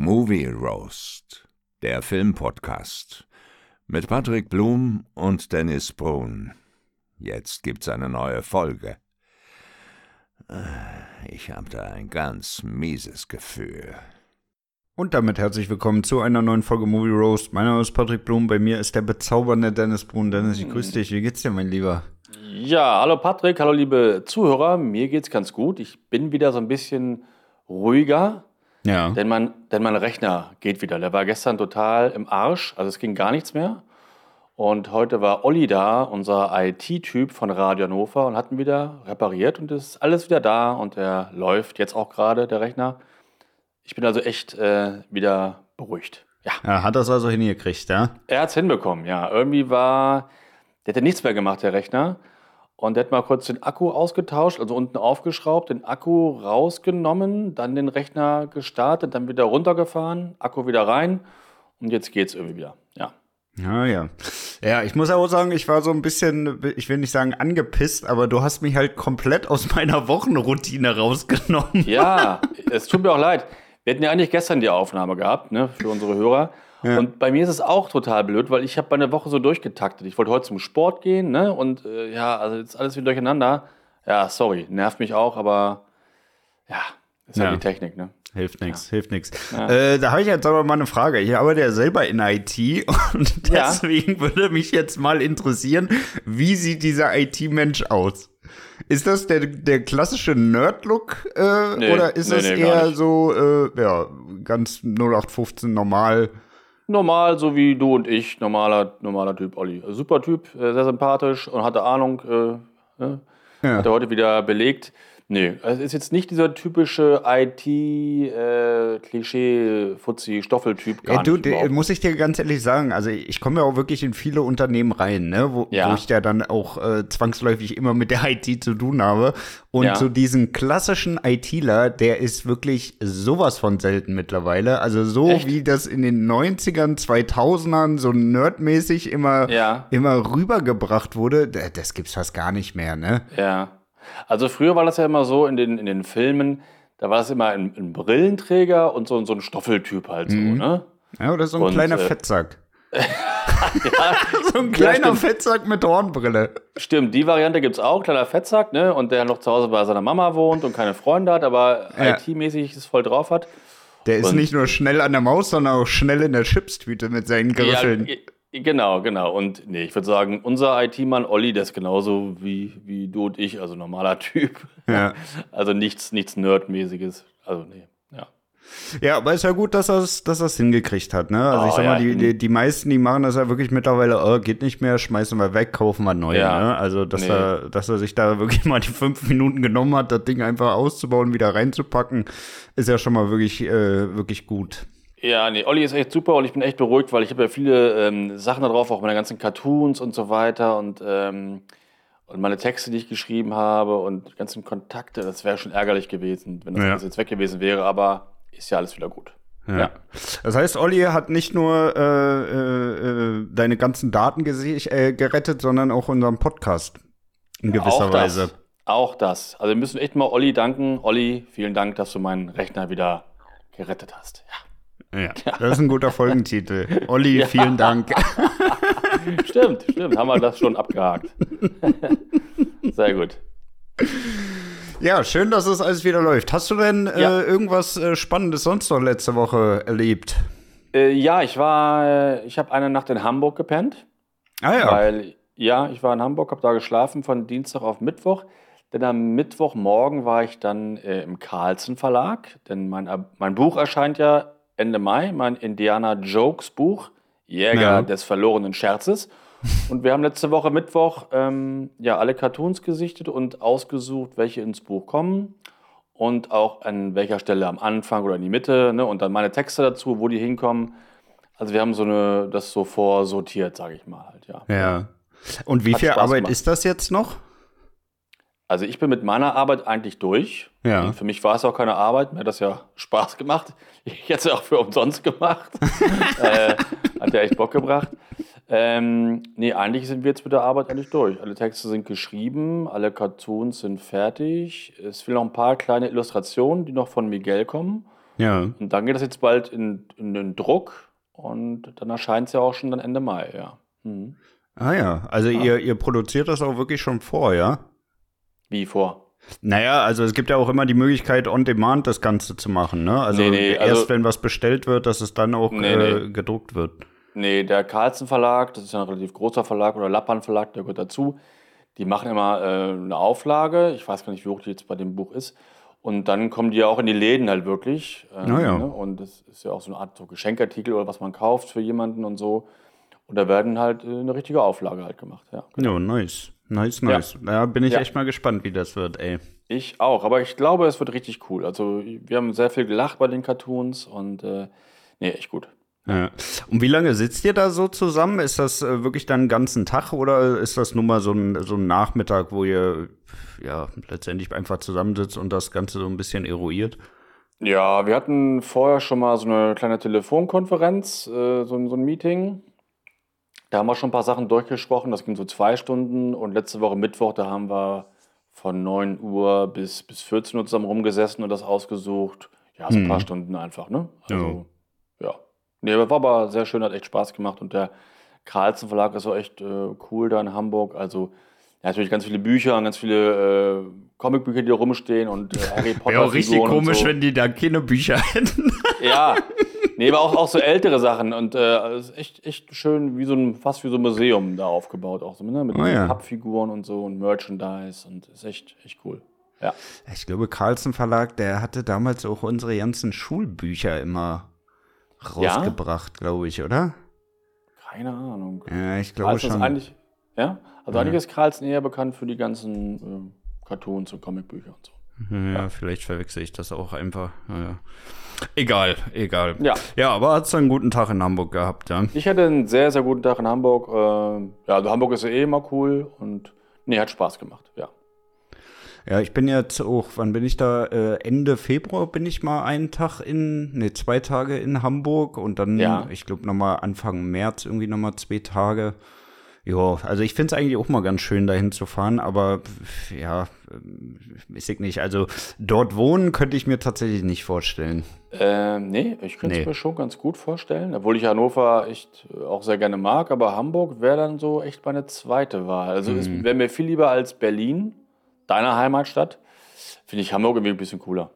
Movie Roast, der Filmpodcast mit Patrick Blum und Dennis Brun. Jetzt gibt's eine neue Folge. Ich habe da ein ganz mieses Gefühl. Und damit herzlich willkommen zu einer neuen Folge Movie Roast. Mein Name ist Patrick Blum, bei mir ist der bezaubernde Dennis Brun. Dennis, ich grüße dich. Wie geht's dir, mein Lieber? Ja, hallo Patrick, hallo liebe Zuhörer. Mir geht's ganz gut. Ich bin wieder so ein bisschen ruhiger. Ja. Denn mein, denn mein Rechner geht wieder. Der war gestern total im Arsch. Also es ging gar nichts mehr. Und heute war Olli da, unser IT-Typ von Radio Hannover, und hat ihn wieder repariert und ist alles wieder da und er läuft jetzt auch gerade, der Rechner. Ich bin also echt äh, wieder beruhigt. Ja. Er hat das also hingekriegt, ja? Er hat es hinbekommen, ja. Irgendwie war, der hätte nichts mehr gemacht, der Rechner. Und hat mal kurz den Akku ausgetauscht, also unten aufgeschraubt, den Akku rausgenommen, dann den Rechner gestartet, dann wieder runtergefahren, Akku wieder rein und jetzt geht's irgendwie wieder. Ja. Ja, ja. Ja, ich muss auch sagen, ich war so ein bisschen, ich will nicht sagen angepisst, aber du hast mich halt komplett aus meiner Wochenroutine rausgenommen. Ja, es tut mir auch leid. Wir hätten ja eigentlich gestern die Aufnahme gehabt, ne, für unsere Hörer. Ja. Und bei mir ist es auch total blöd, weil ich habe meine Woche so durchgetaktet. Ich wollte heute zum Sport gehen, ne? Und äh, ja, also jetzt alles wieder durcheinander. Ja, sorry, nervt mich auch, aber ja, ist ja, halt die Technik, ne? Hilft nichts, ja. hilft nichts. Ja. Äh, da habe ich jetzt aber mal eine Frage. Ich arbeite ja selber in IT und deswegen ja. würde mich jetzt mal interessieren, wie sieht dieser IT-Mensch aus? Ist das der, der klassische Nerd-Look äh, nee, oder ist nee, es nee, eher so, äh, ja, ganz 0815 normal? Normal, so wie du und ich, normaler, normaler Typ, Olli. Super Typ, äh, sehr sympathisch und hatte Ahnung, äh, ne? ja. hat er heute wieder belegt. Nee, es ist jetzt nicht dieser typische IT-Klischee-Fuzzi-Stoffeltyp. Äh, ja, du, muss ich dir ganz ehrlich sagen, also ich komme ja auch wirklich in viele Unternehmen rein, ne, wo, ja. wo ich ja dann auch äh, zwangsläufig immer mit der IT zu tun habe. Und ja. so diesen klassischen ITler, der ist wirklich sowas von selten mittlerweile. Also so Echt? wie das in den 90ern, 2000ern so nerdmäßig immer, ja. immer rübergebracht wurde, das gibt's fast gar nicht mehr, ne? Ja. Also früher war das ja immer so in den, in den Filmen, da war das immer ein, ein Brillenträger und so, so ein Stoffeltyp halt so, mhm. ne? Ja, oder so ein und, kleiner äh, Fettsack. ja, so ein kleiner ja, Fettsack mit Hornbrille. Stimmt, die Variante gibt es auch, kleiner Fettsack, ne? Und der noch zu Hause bei seiner Mama wohnt und keine Freunde hat, aber ja. IT-mäßig es voll drauf hat. Der ist und nicht nur schnell an der Maus, sondern auch schnell in der Chipstüte mit seinen Griffeln. Ja, Genau, genau. Und nee, ich würde sagen, unser IT-Mann Olli, der ist genauso wie, wie du und ich, also normaler Typ. Ja. Also nichts, nichts Nerdmäßiges. Also nee, ja. Ja, aber ist ja gut, dass er es dass hingekriegt hat, ne? Also oh, ich sag ja. mal, die, die, die meisten, die machen das ja wirklich mittlerweile, oh, geht nicht mehr, schmeißen wir weg, kaufen wir neu, ja. ne? Also, dass nee. er, dass er sich da wirklich mal die fünf Minuten genommen hat, das Ding einfach auszubauen, wieder reinzupacken, ist ja schon mal wirklich, äh, wirklich gut. Ja, nee, Olli ist echt super und ich bin echt beruhigt, weil ich habe ja viele ähm, Sachen da drauf, auch meine ganzen Cartoons und so weiter und, ähm, und meine Texte, die ich geschrieben habe und die ganzen Kontakte. Das wäre schon ärgerlich gewesen, wenn das ja. jetzt weg gewesen wäre, aber ist ja alles wieder gut. Ja. ja. Das heißt, Olli hat nicht nur äh, äh, deine ganzen Daten äh, gerettet, sondern auch unseren Podcast in gewisser auch Weise. Das, auch das. Also wir müssen echt mal Olli danken. Olli, vielen Dank, dass du meinen Rechner wieder gerettet hast. Ja. Ja, das ist ein guter Folgentitel. Olli, ja. vielen Dank. stimmt, stimmt. Haben wir das schon abgehakt. Sehr gut. Ja, schön, dass es alles wieder läuft. Hast du denn äh, ja. äh, irgendwas äh, Spannendes sonst noch letzte Woche erlebt? Äh, ja, ich war, äh, ich habe eine Nacht in Hamburg gepennt. Ah ja. Weil, ja, ich war in Hamburg, habe da geschlafen von Dienstag auf Mittwoch. Denn am Mittwochmorgen war ich dann äh, im Carlsen Verlag, denn mein, mein Buch erscheint ja Ende Mai mein Indiana Jokes Buch, Jäger ja. des verlorenen Scherzes. Und wir haben letzte Woche Mittwoch ähm, ja, alle Cartoons gesichtet und ausgesucht, welche ins Buch kommen und auch an welcher Stelle am Anfang oder in die Mitte ne? und dann meine Texte dazu, wo die hinkommen. Also wir haben so eine, das so vorsortiert, sage ich mal halt, ja. Ja. Und wie Hat viel Spaß Arbeit gemacht. ist das jetzt noch? Also ich bin mit meiner Arbeit eigentlich durch. Ja. für mich war es auch keine Arbeit, mir hat das ja Spaß gemacht. Ich hätte es auch für umsonst gemacht. äh, hat ja echt Bock gebracht. Ähm, nee, eigentlich sind wir jetzt mit der Arbeit eigentlich durch. Alle Texte sind geschrieben, alle Cartoons sind fertig. Es fehlen noch ein paar kleine Illustrationen, die noch von Miguel kommen. Ja. Und dann geht das jetzt bald in, in den Druck und dann erscheint es ja auch schon dann Ende Mai, ja. Mhm. Ah ja, also ja. Ihr, ihr produziert das auch wirklich schon vor, ja? Wie vor? Naja, also es gibt ja auch immer die Möglichkeit, on demand das Ganze zu machen, ne? Also, nee, nee, erst also, wenn was bestellt wird, dass es dann auch nee, äh, gedruckt wird. Nee, der Carlsen Verlag, das ist ja ein relativ großer Verlag, oder Lappan Verlag, der gehört dazu. Die machen immer äh, eine Auflage. Ich weiß gar nicht, wie hoch die jetzt bei dem Buch ist. Und dann kommen die ja auch in die Läden halt wirklich. Ähm, naja. ne? Und das ist ja auch so eine Art so Geschenkartikel oder was man kauft für jemanden und so. Und da werden halt äh, eine richtige Auflage halt gemacht. Ja, genau. ja nice. Nice, nice. Ja. Da bin ich ja. echt mal gespannt, wie das wird, ey. Ich auch, aber ich glaube, es wird richtig cool. Also, wir haben sehr viel gelacht bei den Cartoons und äh, nee, echt gut. Ja. Und wie lange sitzt ihr da so zusammen? Ist das äh, wirklich dann einen ganzen Tag oder ist das nur mal so ein, so ein Nachmittag, wo ihr ja letztendlich einfach zusammensitzt und das Ganze so ein bisschen eruiert? Ja, wir hatten vorher schon mal so eine kleine Telefonkonferenz, äh, so, so ein Meeting. Da haben wir schon ein paar Sachen durchgesprochen. Das ging so zwei Stunden. Und letzte Woche Mittwoch, da haben wir von 9 Uhr bis, bis 14 Uhr zusammen rumgesessen und das ausgesucht. Ja, so ein hm. paar Stunden einfach, ne? Also, ja. ja. Nee, war aber sehr schön, hat echt Spaß gemacht. Und der Carlsen Verlag ist auch echt äh, cool da in Hamburg. Also, ja, natürlich ganz viele Bücher und ganz viele äh, Comicbücher, die da rumstehen und äh, Harry Potter. Wäre auch richtig komisch, so. wenn die da keine Bücher hätten. Ja, nee, aber auch, auch so ältere Sachen und äh, ist echt, echt schön, wie so ein, fast wie so ein Museum da aufgebaut, auch so, ne? mit oh, ja. Pappfiguren und so und Merchandise und ist echt, echt cool. Ja. Ich glaube, Carlsen Verlag, der hatte damals auch unsere ganzen Schulbücher immer rausgebracht, ja? glaube ich, oder? Keine Ahnung. Ja, ich glaube schon. Eigentlich, ja, also ja. eigentlich ist Carlsen eher bekannt für die ganzen äh, Cartoons und Comicbücher und so. Ja, ja, vielleicht verwechsel ich das auch einfach. Ja. Egal, egal. Ja. Ja, aber hast du einen guten Tag in Hamburg gehabt, ja? Ich hatte einen sehr, sehr guten Tag in Hamburg. Äh, ja, also Hamburg ist ja eh immer cool und nee, hat Spaß gemacht, ja. Ja, ich bin jetzt auch, wann bin ich da? Äh, Ende Februar bin ich mal einen Tag in, ne, zwei Tage in Hamburg und dann, ja. ich glaube, nochmal Anfang März irgendwie nochmal zwei Tage. Ja, also ich finde es eigentlich auch mal ganz schön, dahin zu fahren, aber ja, weiß ich nicht. Also dort wohnen könnte ich mir tatsächlich nicht vorstellen. Ähm, nee, ich könnte es nee. mir schon ganz gut vorstellen, obwohl ich Hannover echt auch sehr gerne mag, aber Hamburg wäre dann so echt meine zweite Wahl. Also mhm. es wäre mir viel lieber als Berlin, deiner Heimatstadt. Finde ich Hamburg irgendwie ein bisschen cooler.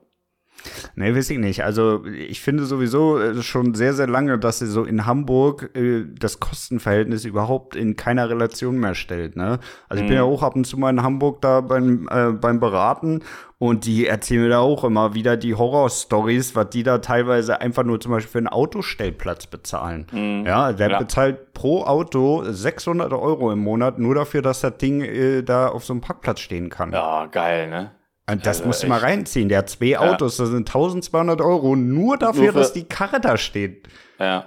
Nee, weiß ich nicht. Also ich finde sowieso äh, schon sehr, sehr lange, dass sie so in Hamburg äh, das Kostenverhältnis überhaupt in keiner Relation mehr stellt. Ne? Also ich bin ja mhm. auch ab und zu mal in Hamburg da beim, äh, beim Beraten und die erzählen mir da auch immer wieder die Horror-Stories, was die da teilweise einfach nur zum Beispiel für einen Autostellplatz bezahlen. Mhm. Ja, der ja. bezahlt pro Auto 600 Euro im Monat nur dafür, dass das Ding äh, da auf so einem Parkplatz stehen kann. Ja, geil, ne? Und das also musst du mal reinziehen. Der hat zwei ja. Autos, das sind 1200 Euro nur dafür, nur dass die Karre da steht. Ja.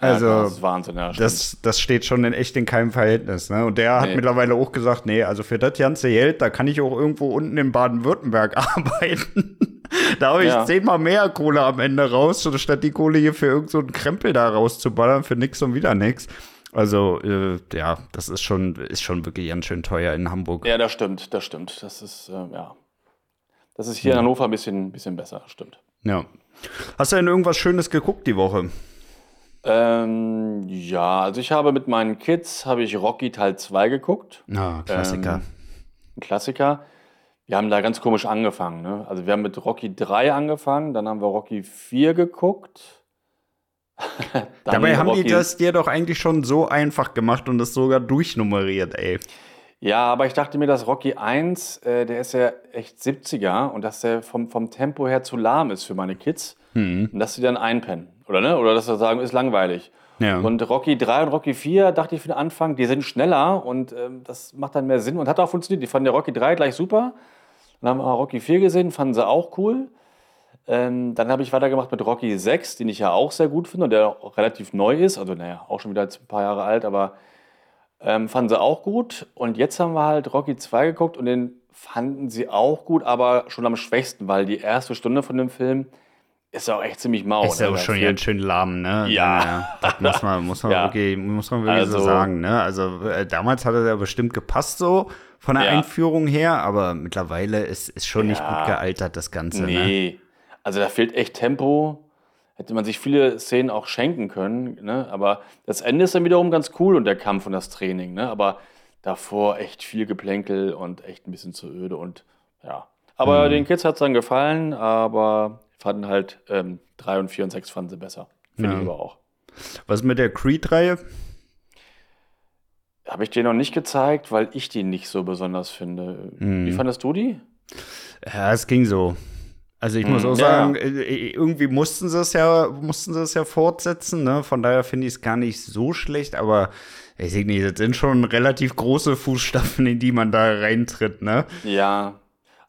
Also, ja, das ist Wahnsinn, ja. Das, das steht schon in echt in keinem Verhältnis. Ne? Und der hat mittlerweile auch gesagt, nee, also für das ganze Geld, da kann ich auch irgendwo unten in Baden-Württemberg arbeiten. da habe ich ja. zehnmal mehr Kohle am Ende raus, statt die Kohle hier für irgendeinen so Krempel da rauszuballern, für nix und wieder nix. Also, äh, ja, das ist schon, ist schon wirklich ganz schön teuer in Hamburg. Ja, das stimmt, das stimmt. Das ist, äh, ja, das ist hier in Hannover ein bisschen, bisschen besser, stimmt. Ja. Hast du denn irgendwas Schönes geguckt die Woche? Ähm, ja, also ich habe mit meinen Kids, habe ich Rocky Teil 2 geguckt. Ah, Klassiker. Ähm, ein Klassiker. Wir haben da ganz komisch angefangen. Ne? Also wir haben mit Rocky 3 angefangen, dann haben wir Rocky 4 geguckt. Dabei haben Rocky die das dir doch eigentlich schon so einfach gemacht und das sogar durchnummeriert, ey. Ja, aber ich dachte mir, dass Rocky 1, äh, der ist ja echt 70er und dass der vom, vom Tempo her zu lahm ist für meine Kids. Mhm. Und dass sie dann einpennen. Oder, ne? Oder dass sie sagen, ist langweilig. Ja. Und Rocky 3 und Rocky 4 dachte ich für den Anfang, die sind schneller und ähm, das macht dann mehr Sinn und hat auch funktioniert. Die fanden der Rocky 3 gleich super. Dann haben wir Rocky 4 gesehen, fanden sie auch cool. Ähm, dann habe ich weitergemacht mit Rocky 6, den ich ja auch sehr gut finde und der auch relativ neu ist. Also, naja, auch schon wieder ein paar Jahre alt, aber ähm, fanden sie auch gut. Und jetzt haben wir halt Rocky 2 geguckt und den fanden sie auch gut, aber schon am schwächsten, weil die erste Stunde von dem Film ist ja auch echt ziemlich mau. Ist ja ne? auch schon ganz schön lahm, ne? Ja. ja das muss man, muss man, ja. wirklich, muss man wirklich also, so sagen, ne? Also äh, damals hat er ja bestimmt gepasst so von der ja. Einführung her, aber mittlerweile ist, ist schon nicht gut gealtert, das Ganze. Ne? Nee. Ne? Also da fehlt echt Tempo. Hätte man sich viele Szenen auch schenken können. Ne? Aber das Ende ist dann wiederum ganz cool und der Kampf und das Training. Ne? Aber davor echt viel Geplänkel und echt ein bisschen zu öde. Und ja. Aber mhm. den Kids hat es dann gefallen, aber fanden halt ähm, 3 und 4 und 6 fanden sie besser. Finde ja. ich aber auch. Was mit der Creed-Reihe? Habe ich dir noch nicht gezeigt, weil ich die nicht so besonders finde. Mhm. Wie fandest du die? Ja, es ging so. Also ich muss mhm. auch sagen, ja. Äh, äh, irgendwie mussten sie es ja, mussten sie es ja fortsetzen, ne? Von daher finde ich es gar nicht so schlecht, aber ich sehe nicht, das sind schon relativ große Fußstapfen, in die man da reintritt, ne? Ja.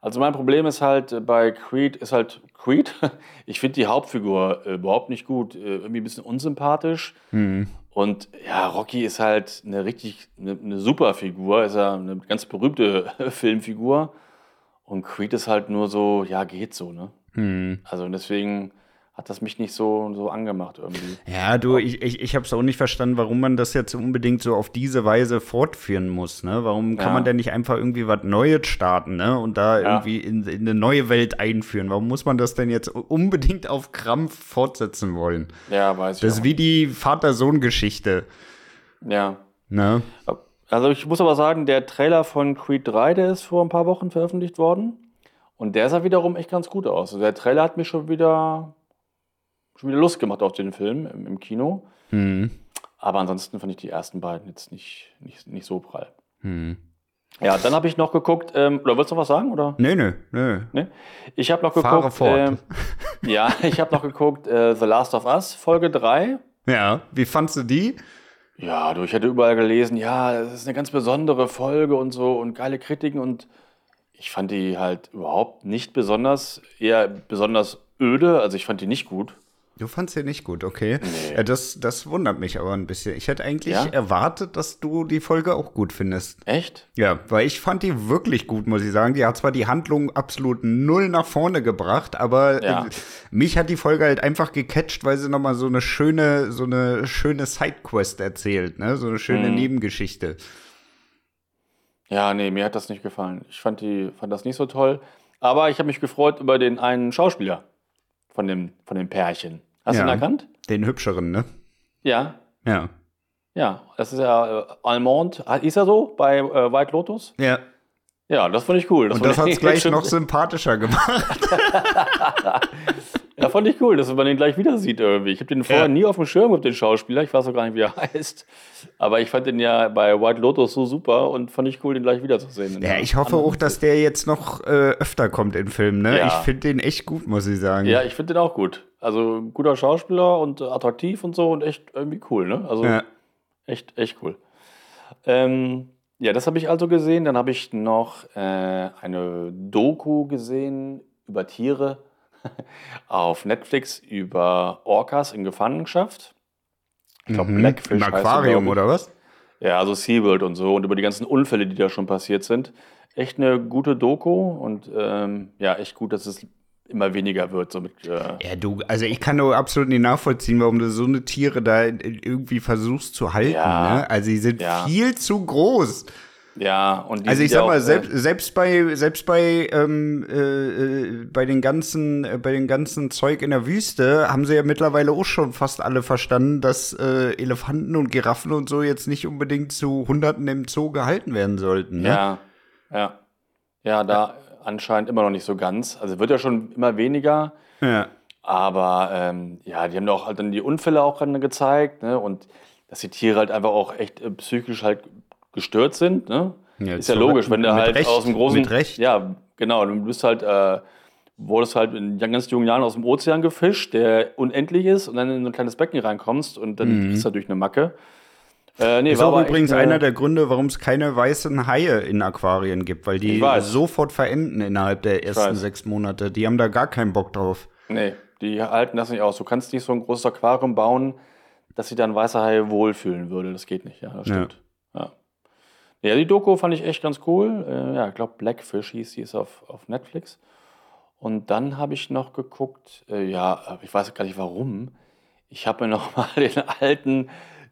Also mein Problem ist halt äh, bei Creed ist halt Creed. Ich finde die Hauptfigur äh, überhaupt nicht gut, äh, irgendwie ein bisschen unsympathisch. Mhm. Und ja, Rocky ist halt eine richtig, eine, eine super Figur, ist ja eine ganz berühmte Filmfigur. Und Creed ist halt nur so, ja, geht so, ne? Mhm. Also deswegen hat das mich nicht so, so angemacht irgendwie. Ja, du, ich, ich, ich habe es auch nicht verstanden, warum man das jetzt unbedingt so auf diese Weise fortführen muss. Ne? Warum kann ja. man denn nicht einfach irgendwie was Neues starten ne? und da ja. irgendwie in, in eine neue Welt einführen? Warum muss man das denn jetzt unbedingt auf Krampf fortsetzen wollen? Ja, weiß ich. Das ist wie die Vater-Sohn-Geschichte. Ja. Ne? Also ich muss aber sagen, der Trailer von Creed 3, der ist vor ein paar Wochen veröffentlicht worden. Und der sah wiederum echt ganz gut aus. Also der Trailer hat mich schon wieder schon wieder Lust gemacht auf den Film im, im Kino. Mhm. Aber ansonsten fand ich die ersten beiden jetzt nicht, nicht, nicht so prall. Mhm. Ja, dann habe ich noch geguckt, ähm, oder willst du noch was sagen? Oder? Nee, nee, nee. nee? Ich habe noch geguckt. Fahre fort. Ähm, ja, ich habe noch geguckt, äh, The Last of Us, Folge 3. Ja, wie fandst du die? Ja, du, ich hätte überall gelesen, ja, das ist eine ganz besondere Folge und so und geile Kritiken und ich fand die halt überhaupt nicht besonders, eher besonders öde, also ich fand die nicht gut. Du fandst sie nicht gut, okay. Nee. Ja, das, das wundert mich aber ein bisschen. Ich hätte eigentlich ja? erwartet, dass du die Folge auch gut findest. Echt? Ja, weil ich fand die wirklich gut, muss ich sagen. Die hat zwar die Handlung absolut null nach vorne gebracht, aber ja. äh, mich hat die Folge halt einfach gecatcht, weil sie nochmal so eine schöne, so eine schöne Sidequest erzählt, ne? So eine schöne hm. Nebengeschichte. Ja, nee, mir hat das nicht gefallen. Ich fand die, fand das nicht so toll. Aber ich habe mich gefreut über den einen Schauspieler von dem, von dem Pärchen. Hast ja, du ihn erkannt? Den hübscheren, ne? Ja. Ja. Ja, das ist ja äh, Almond. Ist er so bei äh, White Lotus? Ja. Ja, das fand ich cool. Das Und das hat es gleich noch sympathischer gemacht. Ja, fand ich cool, dass man den gleich wieder sieht irgendwie. Ich habe den vorher ja. nie auf dem Schirm mit den Schauspieler. Ich weiß auch gar nicht, wie er heißt. Aber ich fand den ja bei White Lotus so super und fand ich cool, den gleich wiederzusehen. Ja, ich hoffe auch, dass der jetzt noch äh, öfter kommt in Filmen. Ne? Ja. Ich finde den echt gut, muss ich sagen. Ja, ich finde den auch gut. Also guter Schauspieler und attraktiv und so und echt irgendwie cool. Ne? Also ja. echt, echt cool. Ähm, ja, das habe ich also gesehen. Dann habe ich noch äh, eine Doku gesehen über Tiere auf Netflix über Orcas in Gefangenschaft. Ich glaube, mhm. Blackfish. Im Aquarium oder was? Ja, also SeaWorld und so und über die ganzen Unfälle, die da schon passiert sind. Echt eine gute Doku und ähm, ja, echt gut, dass es immer weniger wird. So mit, äh ja, du, also ich kann nur absolut nicht nachvollziehen, warum du so eine Tiere da irgendwie versuchst zu halten. Ja, ne? Also sie sind ja. viel zu groß. Ja, und also ich sag mal, auch, selbst, selbst bei selbst bei ähm, äh, äh, bei den ganzen äh, bei den ganzen Zeug in der Wüste haben sie ja mittlerweile auch schon fast alle verstanden, dass äh, Elefanten und Giraffen und so jetzt nicht unbedingt zu Hunderten im Zoo gehalten werden sollten. Ne? Ja, ja, ja, da. Anscheinend immer noch nicht so ganz. Also wird ja schon immer weniger. Ja. Aber ähm, ja, die haben doch halt dann die Unfälle auch gezeigt, ne? Und dass die Tiere halt einfach auch echt äh, psychisch halt gestört sind. Ne? Ja, ist ja logisch, wenn du halt Recht, aus dem großen. Mit Recht. Ja, genau. Du bist halt, äh, wurdest halt in ganz jungen Jahren aus dem Ozean gefischt, der unendlich ist, und dann in so ein kleines Becken reinkommst und dann mhm. kriegst du durch eine Macke. Äh, nee, ist auch übrigens echt, einer der Gründe, warum es keine weißen Haie in Aquarien gibt, weil die sofort verenden innerhalb der ersten sechs Monate. Die haben da gar keinen Bock drauf. Nee, die halten das nicht aus. Du kannst nicht so ein großes Aquarium bauen, dass sich dann weiße Haie wohlfühlen würde. Das geht nicht, ja, das stimmt. Ja. Ja, die Doku fand ich echt ganz cool. Äh, ja, ich glaube, Blackfish hieß sie, ist auf, auf Netflix. Und dann habe ich noch geguckt, äh, ja, ich weiß gar nicht warum. Ich habe mir noch mal den alten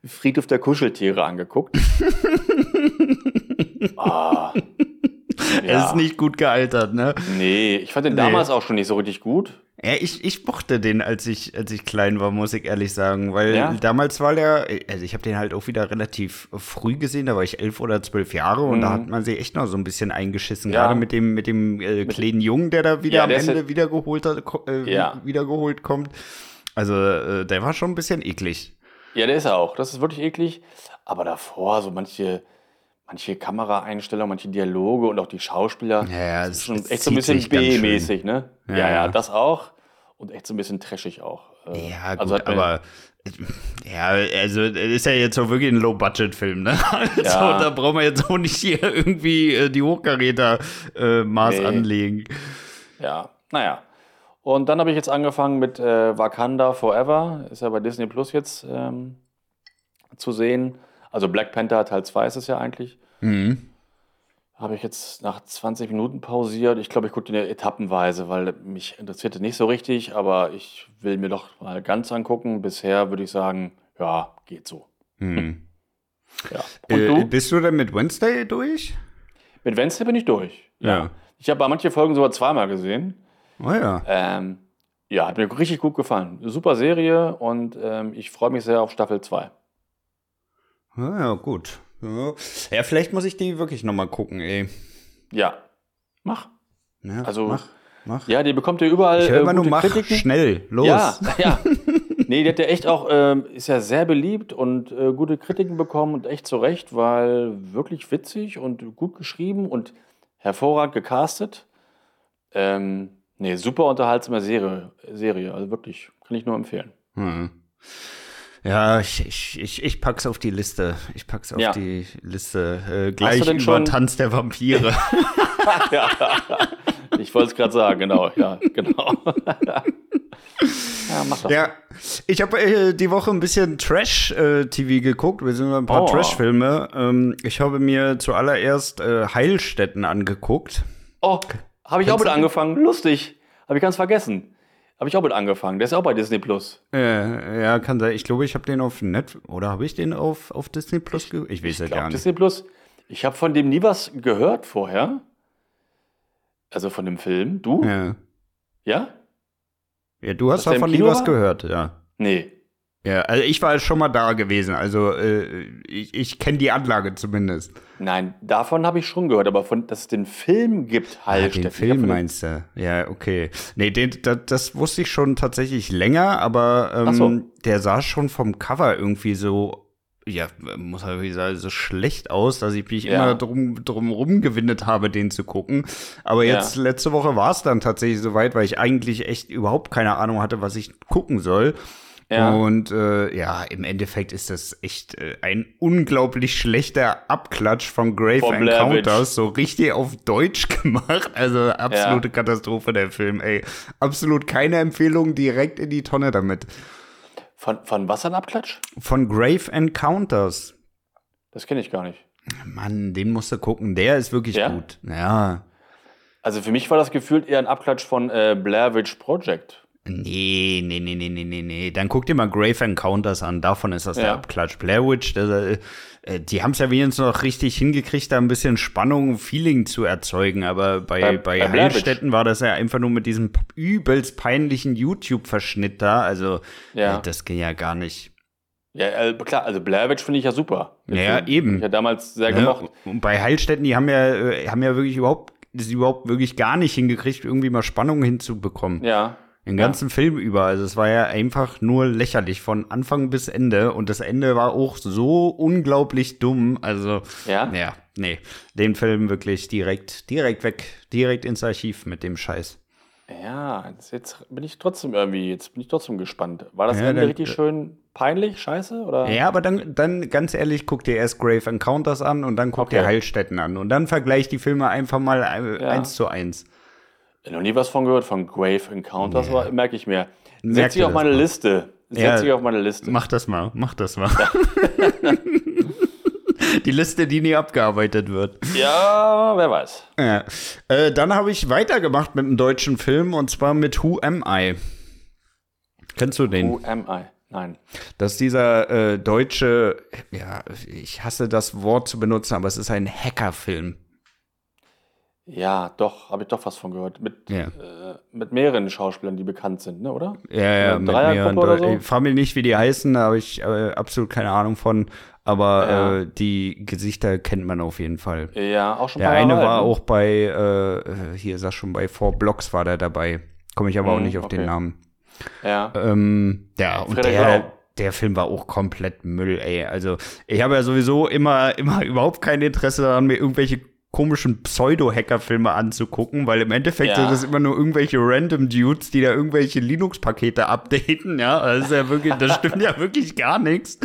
Friedhof der Kuscheltiere angeguckt. ah. er ist nicht gut gealtert, ne? Nee, ich fand den nee. damals auch schon nicht so richtig gut. Ja, ich, ich mochte den, als ich, als ich klein war, muss ich ehrlich sagen. Weil ja? damals war der, also ich habe den halt auch wieder relativ früh gesehen, da war ich elf oder zwölf Jahre und mhm. da hat man sich echt noch so ein bisschen eingeschissen. Ja. Gerade mit dem, mit dem äh, kleinen Jungen, der da wieder ja, am Ende wiedergeholt, hat, äh, ja. wiedergeholt kommt. Also äh, der war schon ein bisschen eklig. Ja, der ist er auch. Das ist wirklich eklig. Aber davor, so manche, manche Kameraeinstellungen, manche Dialoge und auch die Schauspieler. Ja, ja das ist schon echt so ein bisschen B-mäßig, ne? Ja, ja, ja, das auch. Und echt so ein bisschen trashig auch. Äh, ja, gut, also aber. Ja, also ist ja jetzt auch wirklich ein Low-Budget-Film, ne? Also ja. da brauchen wir jetzt auch nicht hier irgendwie äh, die Hochkaräter-Maß äh, nee. anlegen. Ja, naja. Und dann habe ich jetzt angefangen mit äh, Wakanda Forever. Ist ja bei Disney Plus jetzt ähm, zu sehen. Also Black Panther Teil 2 ist es ja eigentlich. Mhm. Habe ich jetzt nach 20 Minuten pausiert. Ich glaube, ich gucke den etappenweise, weil mich interessierte nicht so richtig, aber ich will mir doch mal ganz angucken. Bisher würde ich sagen, ja, geht so. Mhm. Ja. Und äh, du? Bist du denn mit Wednesday durch? Mit Wednesday bin ich durch. Ja. ja. Ich habe manche Folgen sogar zweimal gesehen. Oh ja. Ähm, ja, hat mir richtig gut gefallen. Super Serie und ähm, ich freue mich sehr auf Staffel 2. Ja, ja, gut. Ja. ja, vielleicht muss ich die wirklich nochmal gucken, ey. Ja, mach. Ja, also, mach, mach. Ja, die bekommt ihr überall. Ich höre immer äh, nur, mach Kritiken. schnell, los. Ja, ja. nee, die hat ja echt auch, ähm, ist ja sehr beliebt und äh, gute Kritiken bekommen und echt zu Recht, weil wirklich witzig und gut geschrieben und hervorragend gecastet. Ähm, nee, super unterhaltsame Serie, Serie, also wirklich, kann ich nur empfehlen. Hm. Ja, ich, ich, ich, ich pack's auf die Liste. Ich pack's auf ja. die Liste. Äh, gleich über schon? Tanz der Vampire. ja, ich wollte es gerade sagen, genau, ja, genau. ja, mach das. Ja, ich habe äh, die Woche ein bisschen Trash-TV äh, geguckt. Wir sind ein paar oh. Trash-Filme. Ähm, ich habe mir zuallererst äh, Heilstätten angeguckt. Oh, habe ich auch mit angefangen. Lustig. Habe ich ganz vergessen. Habe ich auch mit angefangen. Der ist auch bei Disney Plus. Äh, ja, kann sein. Ich glaube, ich habe den auf Net oder habe ich den auf, auf Disney Plus? Ich weiß ja gar nicht. Disney Plus. Ich habe von dem nie was gehört vorher. Also von dem Film. Du? Ja. Ja? Ja, du hast davon nie was gehört, ja. Nee. Ja, also ich war schon mal da gewesen, also äh, ich, ich kenne die Anlage zumindest. Nein, davon habe ich schon gehört, aber von, dass es den Film gibt halt. Ja, den Film meinst du? Ja, okay. Nee, den, das, das wusste ich schon tatsächlich länger, aber ähm, so. der sah schon vom Cover irgendwie so ja, muss halt wirklich sagen, so schlecht aus, dass ich mich ja. immer drum, drum rumgewindet habe, den zu gucken. Aber jetzt, ja. letzte Woche war es dann tatsächlich soweit, weil ich eigentlich echt überhaupt keine Ahnung hatte, was ich gucken soll. Ja. Und äh, ja, im Endeffekt ist das echt äh, ein unglaublich schlechter Abklatsch von Grave von Encounters, so richtig auf Deutsch gemacht. Also absolute ja. Katastrophe der Film, ey. Absolut keine Empfehlung, direkt in die Tonne damit. Von, von was ein Abklatsch? Von Grave Encounters. Das kenne ich gar nicht. Mann, den musst du gucken. Der ist wirklich ja? gut. Ja. Also für mich war das gefühlt eher ein Abklatsch von äh, Blair Witch Project. Nee, nee, nee, nee, nee, nee, nee. Dann guck dir mal Grave Encounters an. Davon ist das ja. der Abklatsch. Blair Witch, das, äh, äh die haben es ja wenigstens noch richtig hingekriegt, da ein bisschen Spannung, Feeling zu erzeugen. Aber bei, bei, bei, bei Heilstätten war das ja einfach nur mit diesem übelst peinlichen YouTube-Verschnitt da. Also, ja. äh, das ging ja gar nicht. Ja, äh, klar, also Blair Witch finde ich ja super. Ja, eben. Ich ja damals sehr ja, gemocht. Und bei Heilstätten, die haben ja, äh, haben ja wirklich überhaupt, das überhaupt wirklich gar nicht hingekriegt, irgendwie mal Spannung hinzubekommen. Ja. Den ganzen ja. Film über. Also es war ja einfach nur lächerlich von Anfang bis Ende. Und das Ende war auch so unglaublich dumm. Also, ja, ja nee. Den Film wirklich direkt, direkt weg, direkt ins Archiv mit dem Scheiß. Ja, jetzt bin ich trotzdem irgendwie, jetzt bin ich trotzdem gespannt. War das ja, Ende dann, richtig schön peinlich, scheiße? Oder? Ja, aber dann, dann ganz ehrlich, guck dir erst Grave Encounters an und dann guck okay. dir Heilstätten an. Und dann vergleich die Filme einfach mal äh, ja. eins zu eins. Noch nie was von gehört, von Grave Encounters, ja. merke ich mir. Setz dich auf meine mal. Liste. Setz ja, dich auf meine Liste. Mach das mal, mach das mal. Ja. die Liste, die nie abgearbeitet wird. Ja, wer weiß. Ja. Äh, dann habe ich weitergemacht mit einem deutschen Film und zwar mit Who Am I? Kennst du den? Who Am I? Nein. Das ist dieser äh, deutsche, ja, ich hasse das Wort zu benutzen, aber es ist ein Hackerfilm. Ja, doch, habe ich doch was von gehört. Mit, ja. äh, mit mehreren Schauspielern, die bekannt sind, ne, oder? Ja, ja, mit mehreren. Oder so? Ich frage mich nicht, wie die heißen, da habe ich äh, absolut keine Ahnung von. Aber ja. äh, die Gesichter kennt man auf jeden Fall. Ja, auch schon Der eine war auch bei, äh, hier sag schon, bei Four Blocks war der dabei. Komme ich aber mhm, auch nicht auf okay. den Namen. Ja. Ähm, ja, und der, der Film war auch komplett Müll, ey. Also, ich habe ja sowieso immer, immer überhaupt kein Interesse daran, mir irgendwelche komischen Pseudo-Hacker-Filme anzugucken, weil im Endeffekt ja. sind das immer nur irgendwelche random Dudes, die da irgendwelche Linux-Pakete updaten, ja. Das ist ja wirklich, das stimmt ja wirklich gar nichts.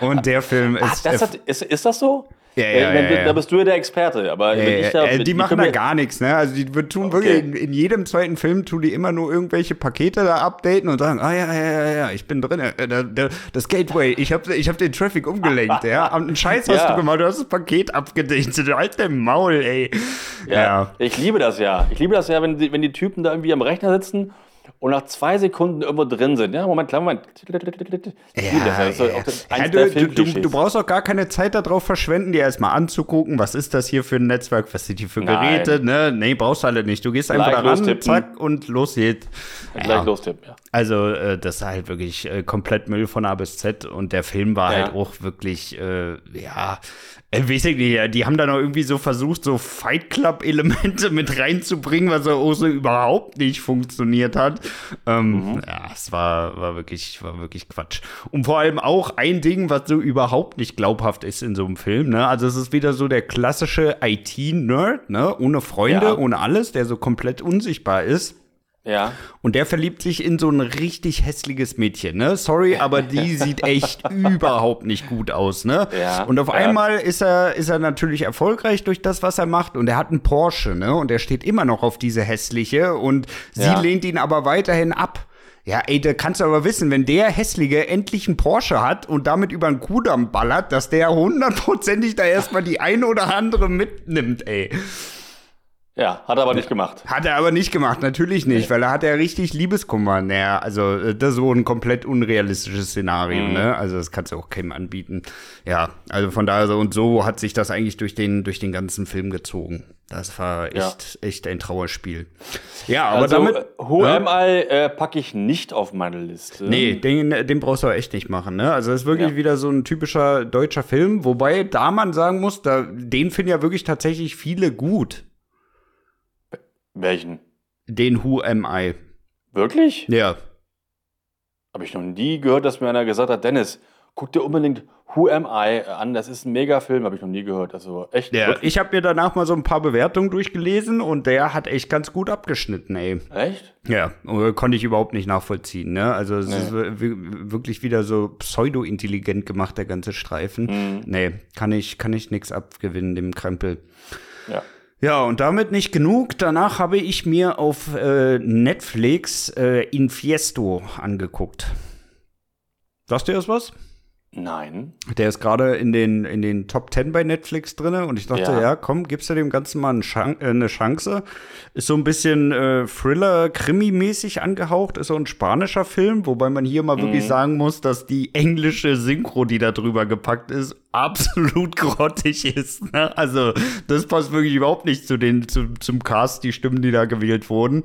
Und der Film ist. Ach, hat, ist, ist das so? Ja, ja, ja, ja, Da bist du ja der Experte, aber ja, da, die, die machen da gar nichts, ne? Also die tun okay. wirklich in, in, jedem zweiten Film tun die immer nur irgendwelche Pakete da updaten und sagen, ah ja, ja, ja, ja, ich bin drin, äh, das Gateway, ich habe ich hab den Traffic umgelenkt, ja. Einen Scheiß hast du gemacht, du hast das Paket abgedichtet, halt dein Maul, ey. Ja, ich liebe das ja. Ich liebe das ja, wenn die, wenn die Typen da irgendwie am Rechner sitzen und nach zwei Sekunden irgendwo drin sind. Ja, Moment, klar, Moment. Ja, ja. ja du, du, du, brauchst auch gar keine Zeit darauf verschwenden, dir erstmal anzugucken, was ist das hier für ein Netzwerk, was sind die für Geräte, Nein. ne? Nee, brauchst du alle nicht. Du gehst einfach da ran, zack, und los geht's. Ja. Gleich lostippen, ja. Also, äh, das ist halt wirklich äh, komplett Müll von A bis Z und der Film war halt auch wirklich, äh, ja, weiß ich nicht, die haben da noch irgendwie so versucht, so Fight Club-Elemente mit reinzubringen, was auch so überhaupt nicht funktioniert hat. Ähm, mhm. Ja, es war, war, wirklich, war wirklich Quatsch. Und vor allem auch ein Ding, was so überhaupt nicht glaubhaft ist in so einem Film. Ne? Also es ist wieder so der klassische IT-Nerd, ne? ohne Freunde, ja. ohne alles, der so komplett unsichtbar ist. Ja. Und der verliebt sich in so ein richtig hässliches Mädchen, ne? Sorry, aber die sieht echt überhaupt nicht gut aus, ne? Ja. Und auf ja. einmal ist er, ist er natürlich erfolgreich durch das, was er macht. Und er hat einen Porsche, ne? Und er steht immer noch auf diese hässliche. Und sie ja. lehnt ihn aber weiterhin ab. Ja, ey, da kannst du aber wissen, wenn der Hässliche endlich einen Porsche hat und damit über einen Kudamm ballert, dass der hundertprozentig da erstmal die eine oder andere mitnimmt, ey. Ja, hat er aber nicht gemacht. Hat er aber nicht gemacht, natürlich nicht, weil er hat ja richtig Liebeskummer. Naja, also äh, das ist so ein komplett unrealistisches Szenario, mhm. ne? Also das kannst du auch keinem anbieten. Ja, also von daher so und so hat sich das eigentlich durch den, durch den ganzen Film gezogen. Das war echt, ja. echt ein Trauerspiel. Ja, aber also, damit. HMI äh, äh packe ich nicht auf meine Liste. Nee, den, den brauchst du auch echt nicht machen, ne? Also das ist wirklich ja. wieder so ein typischer deutscher Film, wobei da man sagen muss, da, den finden ja wirklich tatsächlich viele gut. Welchen? Den Who Am I. Wirklich? Ja. Habe ich noch nie gehört, dass mir einer gesagt hat, Dennis, guck dir unbedingt Who Am I an. Das ist ein Mega-Film, habe ich noch nie gehört. Also echt. Ja, ich habe mir danach mal so ein paar Bewertungen durchgelesen und der hat echt ganz gut abgeschnitten, ey. Echt? Ja, konnte ich überhaupt nicht nachvollziehen, ne? Also es nee. ist wirklich wieder so pseudo-intelligent gemacht, der ganze Streifen. Mhm. Nee, kann ich, kann ich nichts abgewinnen, dem Krempel. Ja. Ja, und damit nicht genug. Danach habe ich mir auf äh, Netflix äh, Infiesto angeguckt. Sagst du das was? Nein. Der ist gerade in den, in den Top 10 bei Netflix drin und ich dachte, ja, ja komm, gibst du dem Ganzen mal äh, eine Chance. Ist so ein bisschen äh, Thriller-Krimi-mäßig angehaucht, ist so ein spanischer Film, wobei man hier mal mhm. wirklich sagen muss, dass die englische Synchro, die da drüber gepackt ist, absolut grottig ist. Ne? Also, das passt wirklich überhaupt nicht zu den, zu, zum Cast, die Stimmen, die da gewählt wurden.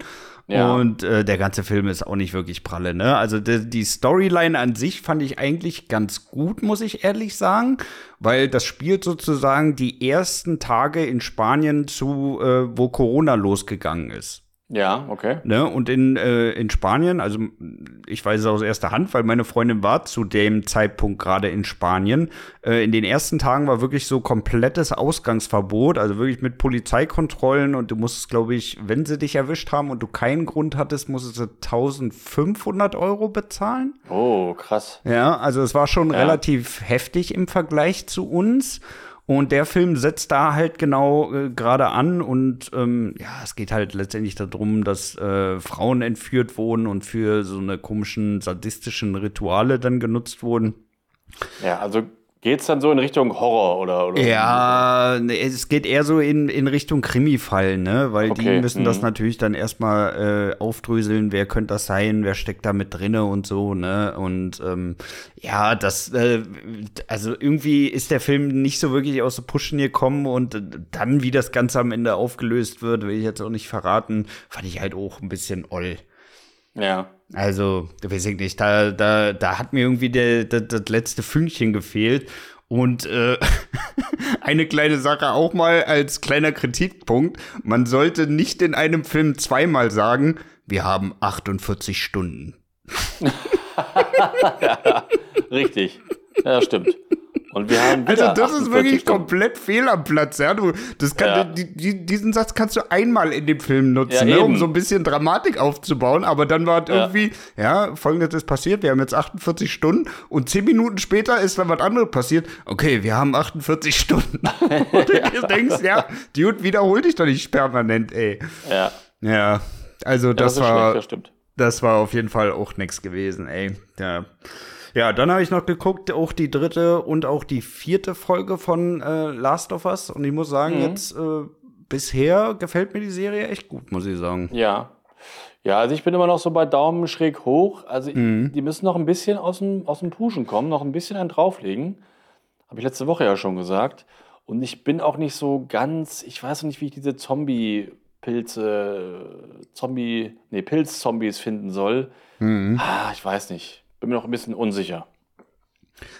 Ja. Und äh, der ganze Film ist auch nicht wirklich pralle, ne? Also die, die, Storyline an sich fand ich eigentlich ganz gut, muss ich ehrlich sagen, weil das spielt sozusagen die ersten Tage in Spanien zu, äh, wo Corona losgegangen ist. Ja, okay. Ne? Und in, äh, in Spanien, also ich weiß es aus erster Hand, weil meine Freundin war zu dem Zeitpunkt gerade in Spanien. Äh, in den ersten Tagen war wirklich so komplettes Ausgangsverbot, also wirklich mit Polizeikontrollen und du musstest, glaube ich, wenn sie dich erwischt haben und du keinen Grund hattest, musstest du 1500 Euro bezahlen. Oh, krass. Ja, also es war schon ja. relativ heftig im Vergleich zu uns. Und der Film setzt da halt genau äh, gerade an und ähm, ja, es geht halt letztendlich darum, dass äh, Frauen entführt wurden und für so eine komischen sadistischen Rituale dann genutzt wurden. Ja, also Geht es dann so in Richtung Horror oder? oder ja, so? es geht eher so in, in Richtung Krimi-Fall, ne? Weil okay. die müssen mhm. das natürlich dann erstmal äh, aufdröseln, wer könnte das sein, wer steckt da mit drinne und so, ne? Und ähm, ja, das, äh, also irgendwie ist der Film nicht so wirklich aus der Pushen gekommen und dann, wie das Ganze am Ende aufgelöst wird, will ich jetzt auch nicht verraten, fand ich halt auch ein bisschen oll. Ja. Also, weiß ich nicht, da, da, da hat mir irgendwie der, der, das letzte Fünkchen gefehlt. Und äh, eine kleine Sache auch mal als kleiner Kritikpunkt. Man sollte nicht in einem Film zweimal sagen, wir haben 48 Stunden. ja, richtig. Ja, stimmt. Und wir haben also das ist wirklich Stunden. komplett fehl am Platz, ja. Du, das kann, ja. Die, die, diesen Satz kannst du einmal in dem Film nutzen, ja, ne, um so ein bisschen Dramatik aufzubauen. Aber dann war ja. irgendwie, ja, folgendes ist passiert. Wir haben jetzt 48 Stunden und 10 Minuten später ist dann was anderes passiert. Okay, wir haben 48 Stunden. und du denkst, ja, Dude, wiederhol dich doch nicht permanent, ey. Ja. Ja, also das, das war, schlecht, das, das war auf jeden Fall auch nichts gewesen, ey. Ja. Ja, dann habe ich noch geguckt, auch die dritte und auch die vierte Folge von äh, Last of Us. Und ich muss sagen, mhm. jetzt äh, bisher gefällt mir die Serie echt gut, muss ich sagen. Ja. Ja, also ich bin immer noch so bei Daumen schräg hoch. Also mhm. die müssen noch ein bisschen aus dem, aus dem Puschen kommen, noch ein bisschen einen drauflegen. Habe ich letzte Woche ja schon gesagt. Und ich bin auch nicht so ganz, ich weiß noch nicht, wie ich diese Zombie-Pilze, Zombie, nee, Pilz-Zombies finden soll. Mhm. Ah, ich weiß nicht bin mir noch ein bisschen unsicher.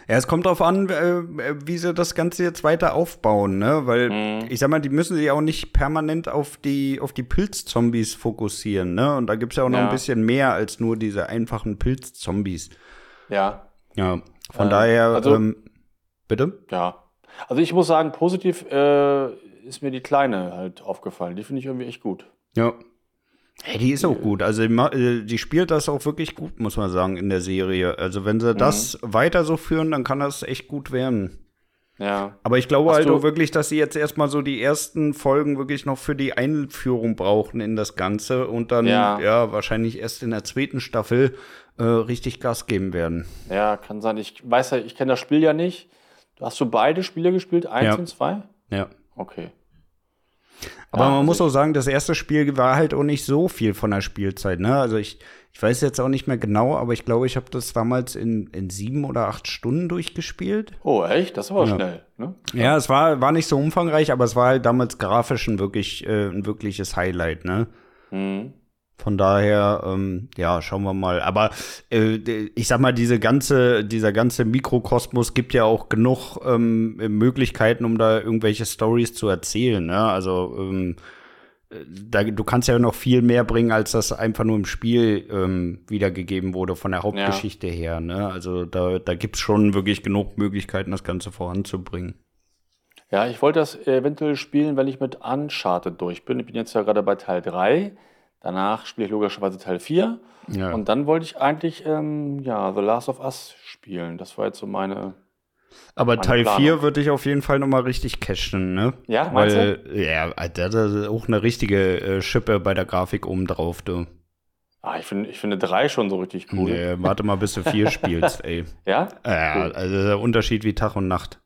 Ja, es kommt darauf an, äh, wie sie das Ganze jetzt weiter aufbauen, ne? Weil mhm. ich sag mal, die müssen sich auch nicht permanent auf die, auf die Pilzzombies fokussieren, ne? Und da gibt es ja auch noch ja. ein bisschen mehr als nur diese einfachen Pilzzombies. Ja. Ja. Von äh, daher, also, ähm, bitte? Ja. Also ich muss sagen, positiv äh, ist mir die Kleine halt aufgefallen. Die finde ich irgendwie echt gut. Ja. Hey, die ist auch gut. Also äh, die spielt das auch wirklich gut, muss man sagen, in der Serie. Also wenn sie mhm. das weiter so führen, dann kann das echt gut werden. Ja. Aber ich glaube Hast halt auch wirklich, dass sie jetzt erstmal so die ersten Folgen wirklich noch für die Einführung brauchen in das Ganze und dann ja, ja wahrscheinlich erst in der zweiten Staffel äh, richtig Gas geben werden. Ja, kann sein. Ich weiß ja, ich kenne das Spiel ja nicht. Hast du beide Spiele gespielt, eins ja. und zwei? Ja. Okay. Aber ja, man muss auch sagen, das erste Spiel war halt auch nicht so viel von der Spielzeit. Ne? Also ich, ich weiß jetzt auch nicht mehr genau, aber ich glaube, ich habe das damals in, in sieben oder acht Stunden durchgespielt. Oh, echt? Das war ja. schnell. Ne? Ja, es war, war nicht so umfangreich, aber es war halt damals grafisch ein, wirklich, äh, ein wirkliches Highlight. Ne? Mhm. Von daher, ähm, ja, schauen wir mal. Aber äh, ich sag mal, diese ganze, dieser ganze Mikrokosmos gibt ja auch genug ähm, Möglichkeiten, um da irgendwelche Stories zu erzählen. Ne? Also ähm, da, du kannst ja noch viel mehr bringen, als das einfach nur im Spiel ähm, wiedergegeben wurde von der Hauptgeschichte ja. her. Ne? Also da, da gibt es schon wirklich genug Möglichkeiten, das Ganze voranzubringen. Ja, ich wollte das eventuell spielen, wenn ich mit Uncharted durch bin. Ich bin jetzt ja gerade bei Teil 3. Danach spiele ich logischerweise Teil 4. Ja. Und dann wollte ich eigentlich ähm, ja, The Last of Us spielen. Das war jetzt so meine. Aber meine Teil Planung. 4 würde ich auf jeden Fall nochmal richtig cashen, ne? Ja, Weil, du? ja, der hat auch eine richtige äh, Schippe bei der Grafik oben drauf, du. Ah, ich finde ich finde drei schon so richtig cool. Nee, warte mal, bis du vier spielst, ey. Ja? Ja, cool. also der Unterschied wie Tag und Nacht.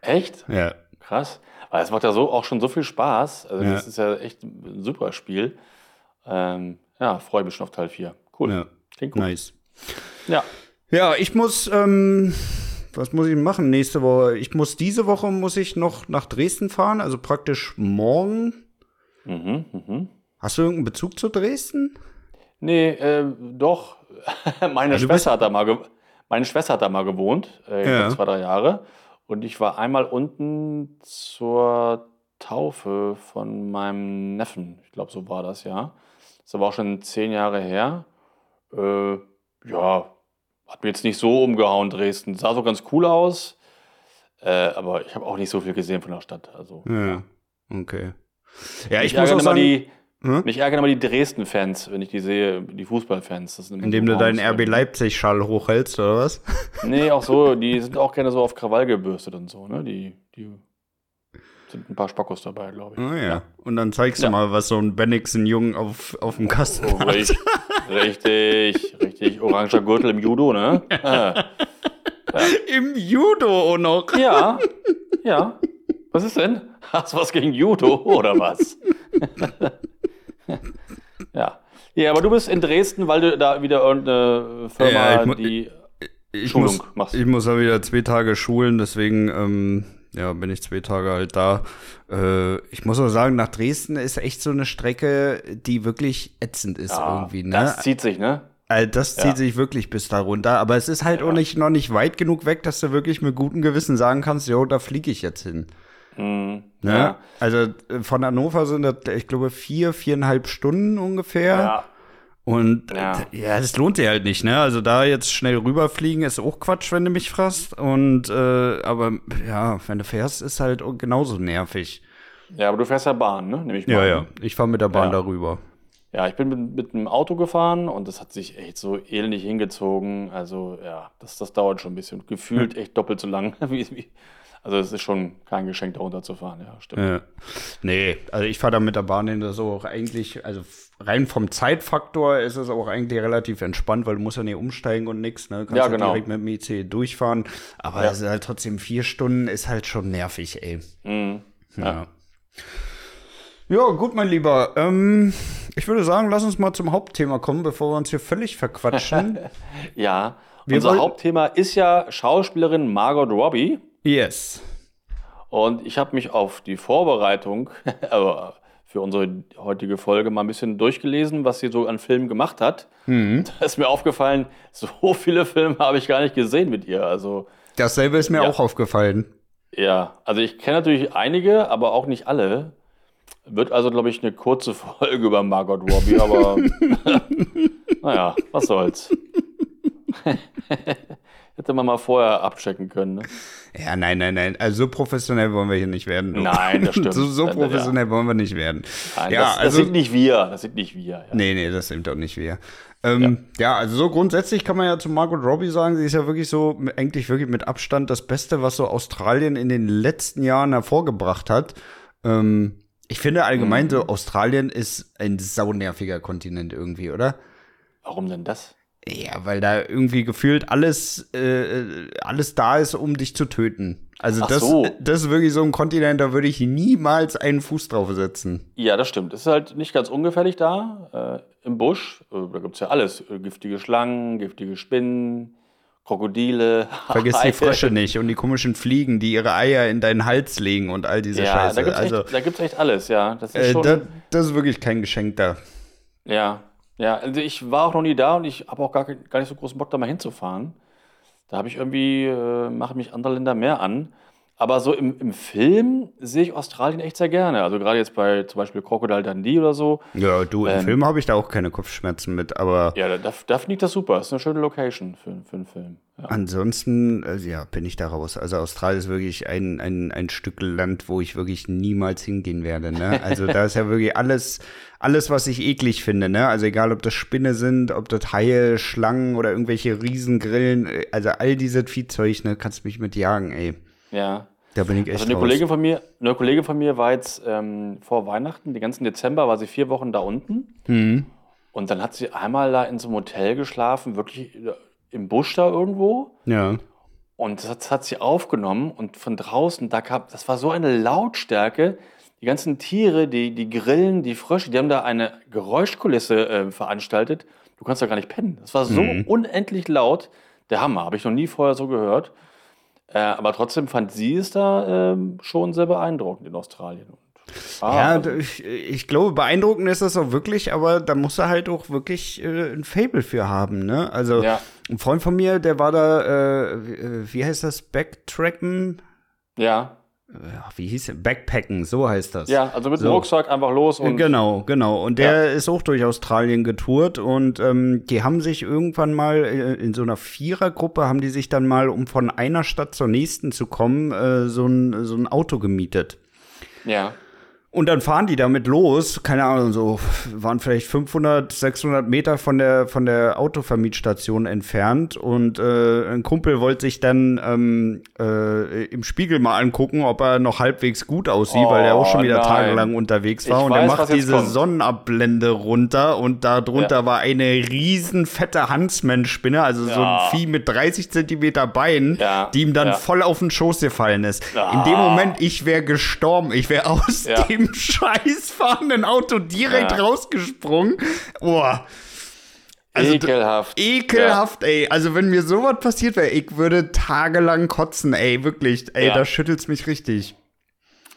Echt? Ja. Krass. Weil es macht ja so auch schon so viel Spaß. Also ja. das ist ja echt ein super Spiel. Ähm, ja, freue mich schon auf Teil 4. Cool. Ja. Klingt gut. Nice. Ja. Ja, ich muss, ähm, was muss ich machen nächste Woche? Ich muss diese Woche muss ich noch nach Dresden fahren, also praktisch morgen. Mhm, mh. Hast du irgendeinen Bezug zu Dresden? Nee, äh, doch. meine, ja, Schwester hat da mal meine Schwester hat da mal gewohnt, äh, ja. zwei, drei Jahre. Und ich war einmal unten zur Taufe von meinem Neffen. Ich glaube, so war das, ja. Das ist aber auch schon zehn Jahre her. Äh, ja, hat mir jetzt nicht so umgehauen, Dresden. Sah so ganz cool aus. Äh, aber ich habe auch nicht so viel gesehen von der Stadt. Also, ja, okay. Ja, ich, ich muss auch sagen, die, hm? Mich ärgern immer die Dresden-Fans, wenn ich die sehe, die Fußballfans. Indem du deinen RB Leipzig-Schall hochhältst, oder was? Nee, auch so, die sind auch gerne so auf Krawall gebürstet und so, ne? Die, die sind ein paar Spackos dabei, glaube ich. Oh ja. ja. Und dann zeigst ja. du mal, was so ein Bennigsen-Jung auf, auf dem Kasten oh, hat. Richtig, richtig, richtig. Oranger Gürtel im Judo, ne? Ah. Ja. Im Judo auch noch. Ja, ja. Was ist denn? Hast du was gegen Judo oder was? ja. Ja, aber du bist in Dresden, weil du da wieder irgendeine Firma, ja, die ich Schulung muss, machst. Ich muss ja wieder zwei Tage schulen, deswegen ähm, ja, bin ich zwei Tage halt da. Äh, ich muss auch sagen, nach Dresden ist echt so eine Strecke, die wirklich ätzend ist ja, irgendwie. Ne? Das zieht sich, ne? Also das zieht ja. sich wirklich bis da runter. Aber es ist halt ja. auch nicht, noch nicht weit genug weg, dass du wirklich mit gutem Gewissen sagen kannst, jo, da fliege ich jetzt hin. Mhm. Ne? Ja. Also äh, von Hannover sind das, ich glaube, vier, viereinhalb Stunden ungefähr. Ja. Und ja. ja, das lohnt dir halt nicht, ne? Also da jetzt schnell rüberfliegen ist auch Quatsch, wenn du mich fragst. Und äh, aber ja, wenn du fährst, ist halt genauso nervig. Ja, aber du fährst ja Bahn, ne? Nehme ich mal. Ja, ja. Ich fahre mit der Bahn ja. darüber. Ja, ich bin mit, mit einem Auto gefahren und das hat sich echt so ähnlich hingezogen. Also ja, das, das dauert schon ein bisschen. Gefühlt echt doppelt so lang, wie, wie, also es ist schon kein Geschenk, da runterzufahren, ja, stimmt. Ja. Nee, also ich fahre da mit der Bahn hin, das ist auch eigentlich, also rein vom Zeitfaktor ist es auch eigentlich relativ entspannt, weil du musst ja nicht umsteigen und nix, ne? Du kannst ja, genau. direkt mit dem IC durchfahren. Aber ja. es ist halt trotzdem vier Stunden, ist halt schon nervig, ey. Mhm. Ja. ja. Ja, gut, mein Lieber. Ähm, ich würde sagen, lass uns mal zum Hauptthema kommen, bevor wir uns hier völlig verquatschen. ja, wir unser Hauptthema ist ja Schauspielerin Margot Robbie. Yes. Und ich habe mich auf die Vorbereitung für unsere heutige Folge mal ein bisschen durchgelesen, was sie so an Filmen gemacht hat. Mhm. Da ist mir aufgefallen, so viele Filme habe ich gar nicht gesehen mit ihr. Also, Dasselbe ist mir ja. auch aufgefallen. Ja, also ich kenne natürlich einige, aber auch nicht alle. Wird also, glaube ich, eine kurze Folge über Margot Robbie, aber naja, was soll's. Hätte man mal vorher abchecken können. Ne? Ja, nein, nein, nein. Also so professionell wollen wir hier nicht werden. Du. Nein, das stimmt. so, so professionell ja. wollen wir nicht werden. Nein, ja, das, das also, sind nicht wir. Das sind nicht wir. Ja. Nee, nee, das sind doch nicht wir. Ähm, ja. ja. also so grundsätzlich kann man ja zu Margot Robbie sagen, sie ist ja wirklich so, eigentlich wirklich mit Abstand das Beste, was so Australien in den letzten Jahren hervorgebracht hat. Ähm, ich finde allgemein mhm. so, Australien ist ein saunerviger Kontinent irgendwie, oder? Warum denn das? Ja, weil da irgendwie gefühlt alles, äh, alles da ist, um dich zu töten. Also das, so. das ist wirklich so ein Kontinent, da würde ich niemals einen Fuß drauf setzen. Ja, das stimmt. Es ist halt nicht ganz ungefährlich da, äh, im Busch. Äh, da gibt es ja alles. Äh, giftige Schlangen, giftige Spinnen, Krokodile. Vergiss die Frösche nicht und die komischen Fliegen, die ihre Eier in deinen Hals legen und all diese ja, Scheiße. Da also, da gibt es echt alles, ja. Das ist, äh, da, das ist wirklich kein Geschenk da. Ja, ja, also ich war auch noch nie da und ich habe auch gar, gar nicht so großen Bock, da mal hinzufahren. Da habe ich irgendwie, äh, mache mich andere Länder mehr an. Aber so im, im Film sehe ich Australien echt sehr gerne. Also gerade jetzt bei zum Beispiel Crocodile Dundee oder so. Ja, du, im ähm, Film habe ich da auch keine Kopfschmerzen mit, aber. Ja, da, da finde ich das super. Das ist eine schöne Location für, für einen Film. Ja. Ansonsten, also ja, bin ich da raus. Also Australien ist wirklich ein, ein, ein Stück Land, wo ich wirklich niemals hingehen werde. Ne? Also da ist ja wirklich alles, alles, was ich eklig finde. Ne? Also egal, ob das Spinne sind, ob das Haie, Schlangen oder irgendwelche Riesengrillen. Also all dieses Viehzeug, ne, kannst mich mit jagen, ey. Ja. Da bin ich echt also eine Kollegin von mir, eine Kollegin von mir war jetzt ähm, vor Weihnachten, den ganzen Dezember war sie vier Wochen da unten. Mhm. Und dann hat sie einmal da in so einem Hotel geschlafen, wirklich äh, im Busch da irgendwo. Ja. Und das hat, das hat sie aufgenommen und von draußen, da kam, das war so eine Lautstärke. Die ganzen Tiere, die, die Grillen, die Frösche, die haben da eine Geräuschkulisse äh, veranstaltet. Du kannst da gar nicht pennen. Das war so mhm. unendlich laut. Der Hammer, habe ich noch nie vorher so gehört. Äh, aber trotzdem fand sie es da äh, schon sehr beeindruckend in Australien. Ah, ja, ich, ich, glaube, beeindruckend ist das auch wirklich, aber da muss er halt auch wirklich äh, ein Fable für haben, ne? Also, ja. ein Freund von mir, der war da, äh, wie heißt das, Backtracken? Ja wie hieß es? Backpacken, so heißt das. Ja, also mit dem Rucksack einfach los und. Genau, genau. Und der ja. ist auch durch Australien getourt und ähm, die haben sich irgendwann mal äh, in so einer Vierergruppe haben die sich dann mal, um von einer Stadt zur nächsten zu kommen, äh, so, ein, so ein Auto gemietet. Ja. Und dann fahren die damit los, keine Ahnung, so waren vielleicht 500, 600 Meter von der von der Autovermietstation entfernt und äh, ein Kumpel wollte sich dann ähm, äh, im Spiegel mal angucken, ob er noch halbwegs gut aussieht, oh, weil er auch schon wieder nein. tagelang unterwegs war ich und weiß, er macht diese kommt. Sonnenabblende runter und da drunter ja. war eine riesen fette Huntsman-Spinne, also ja. so ein Vieh mit 30 Zentimeter Beinen, ja. die ihm dann voll auf den Schoß gefallen ist. In dem Moment, ich wäre gestorben, ich wäre aus dem dem scheiß fahrenden Auto direkt ja. rausgesprungen. Boah. Also, ekelhaft. Ekelhaft, ja. ey. Also, wenn mir sowas passiert wäre, ich würde tagelang kotzen, ey. Wirklich, ey, ja. da schüttelt's mich richtig.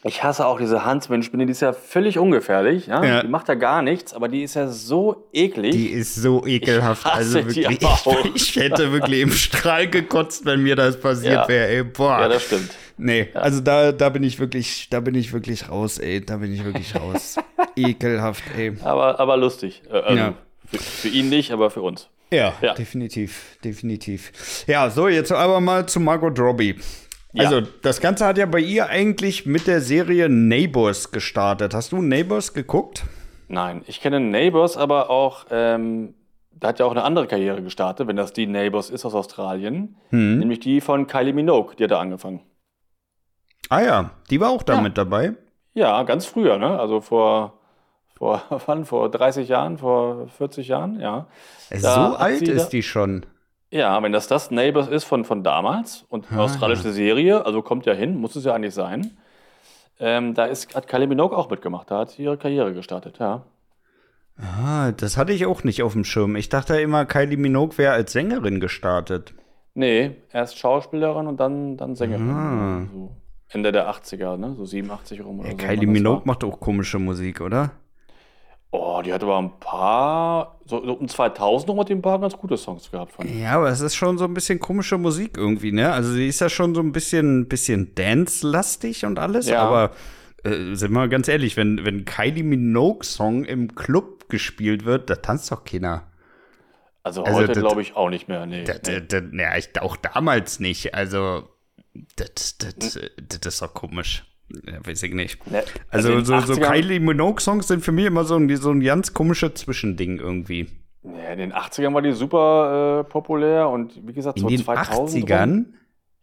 Ich hasse auch diese Huntsman-Spinne, die ist ja völlig ungefährlich. Ja? ja? Die macht ja gar nichts, aber die ist ja so eklig. Die ist so ekelhaft. also wirklich, ich, ich, hätte wirklich im Strahl gekotzt, wenn mir das passiert ja. wäre. Ey, boah. Ja, das stimmt. Nee, also da, da bin ich wirklich, da bin ich wirklich raus, ey. Da bin ich wirklich raus. Ekelhaft, ey. Aber, aber lustig. Äh, also ja. für, für ihn nicht, aber für uns. Ja, ja, definitiv, definitiv. Ja, so, jetzt aber mal zu Margot Robbie. Ja. Also, das Ganze hat ja bei ihr eigentlich mit der Serie Neighbors gestartet. Hast du Neighbors geguckt? Nein, ich kenne Neighbors, aber auch, ähm, da hat ja auch eine andere Karriere gestartet, wenn das die Neighbors ist aus Australien. Hm. Nämlich die von Kylie Minogue, die hat da angefangen. Ah ja, die war auch da ja. mit dabei. Ja, ganz früher, ne? Also vor, vor, wann? Vor 30 Jahren, vor 40 Jahren, ja. So alt ist die schon. Ja, wenn das das Neighbors ist von, von damals und eine ah, australische. Serie, also kommt ja hin, muss es ja eigentlich sein. Ähm, da ist, hat Kylie Minogue auch mitgemacht, da hat sie ihre Karriere gestartet, ja. Ah, das hatte ich auch nicht auf dem Schirm. Ich dachte immer, Kylie Minogue wäre als Sängerin gestartet. Nee, erst Schauspielerin und dann, dann Sängerin. Ah. So Ende der 80er, ne? So 87 rum oder ja, so. Kylie Minogue macht auch komische Musik, oder? Oh, die hat aber ein paar, so, um 2000 rum hat die ein paar ganz gute Songs gehabt. Fand ich. Ja, aber es ist schon so ein bisschen komische Musik irgendwie, ne? Also sie ist ja schon so ein bisschen, bisschen Dance-lastig und alles, ja. aber äh, sind wir ganz ehrlich, wenn, wenn Kylie Minogue-Song im Club gespielt wird, da tanzt doch keiner. Also, also heute glaube ich auch nicht mehr, nee. nee. Ja, ich, auch damals nicht, also das, das, das ist doch komisch. Ja, weiß ich nicht. Also, also so, so Kylie Minogue-Songs sind für mich immer so ein, so ein ganz komisches Zwischending irgendwie. Ja, in den 80ern war die super äh, populär und wie gesagt, so in den 2000 80ern? Rum.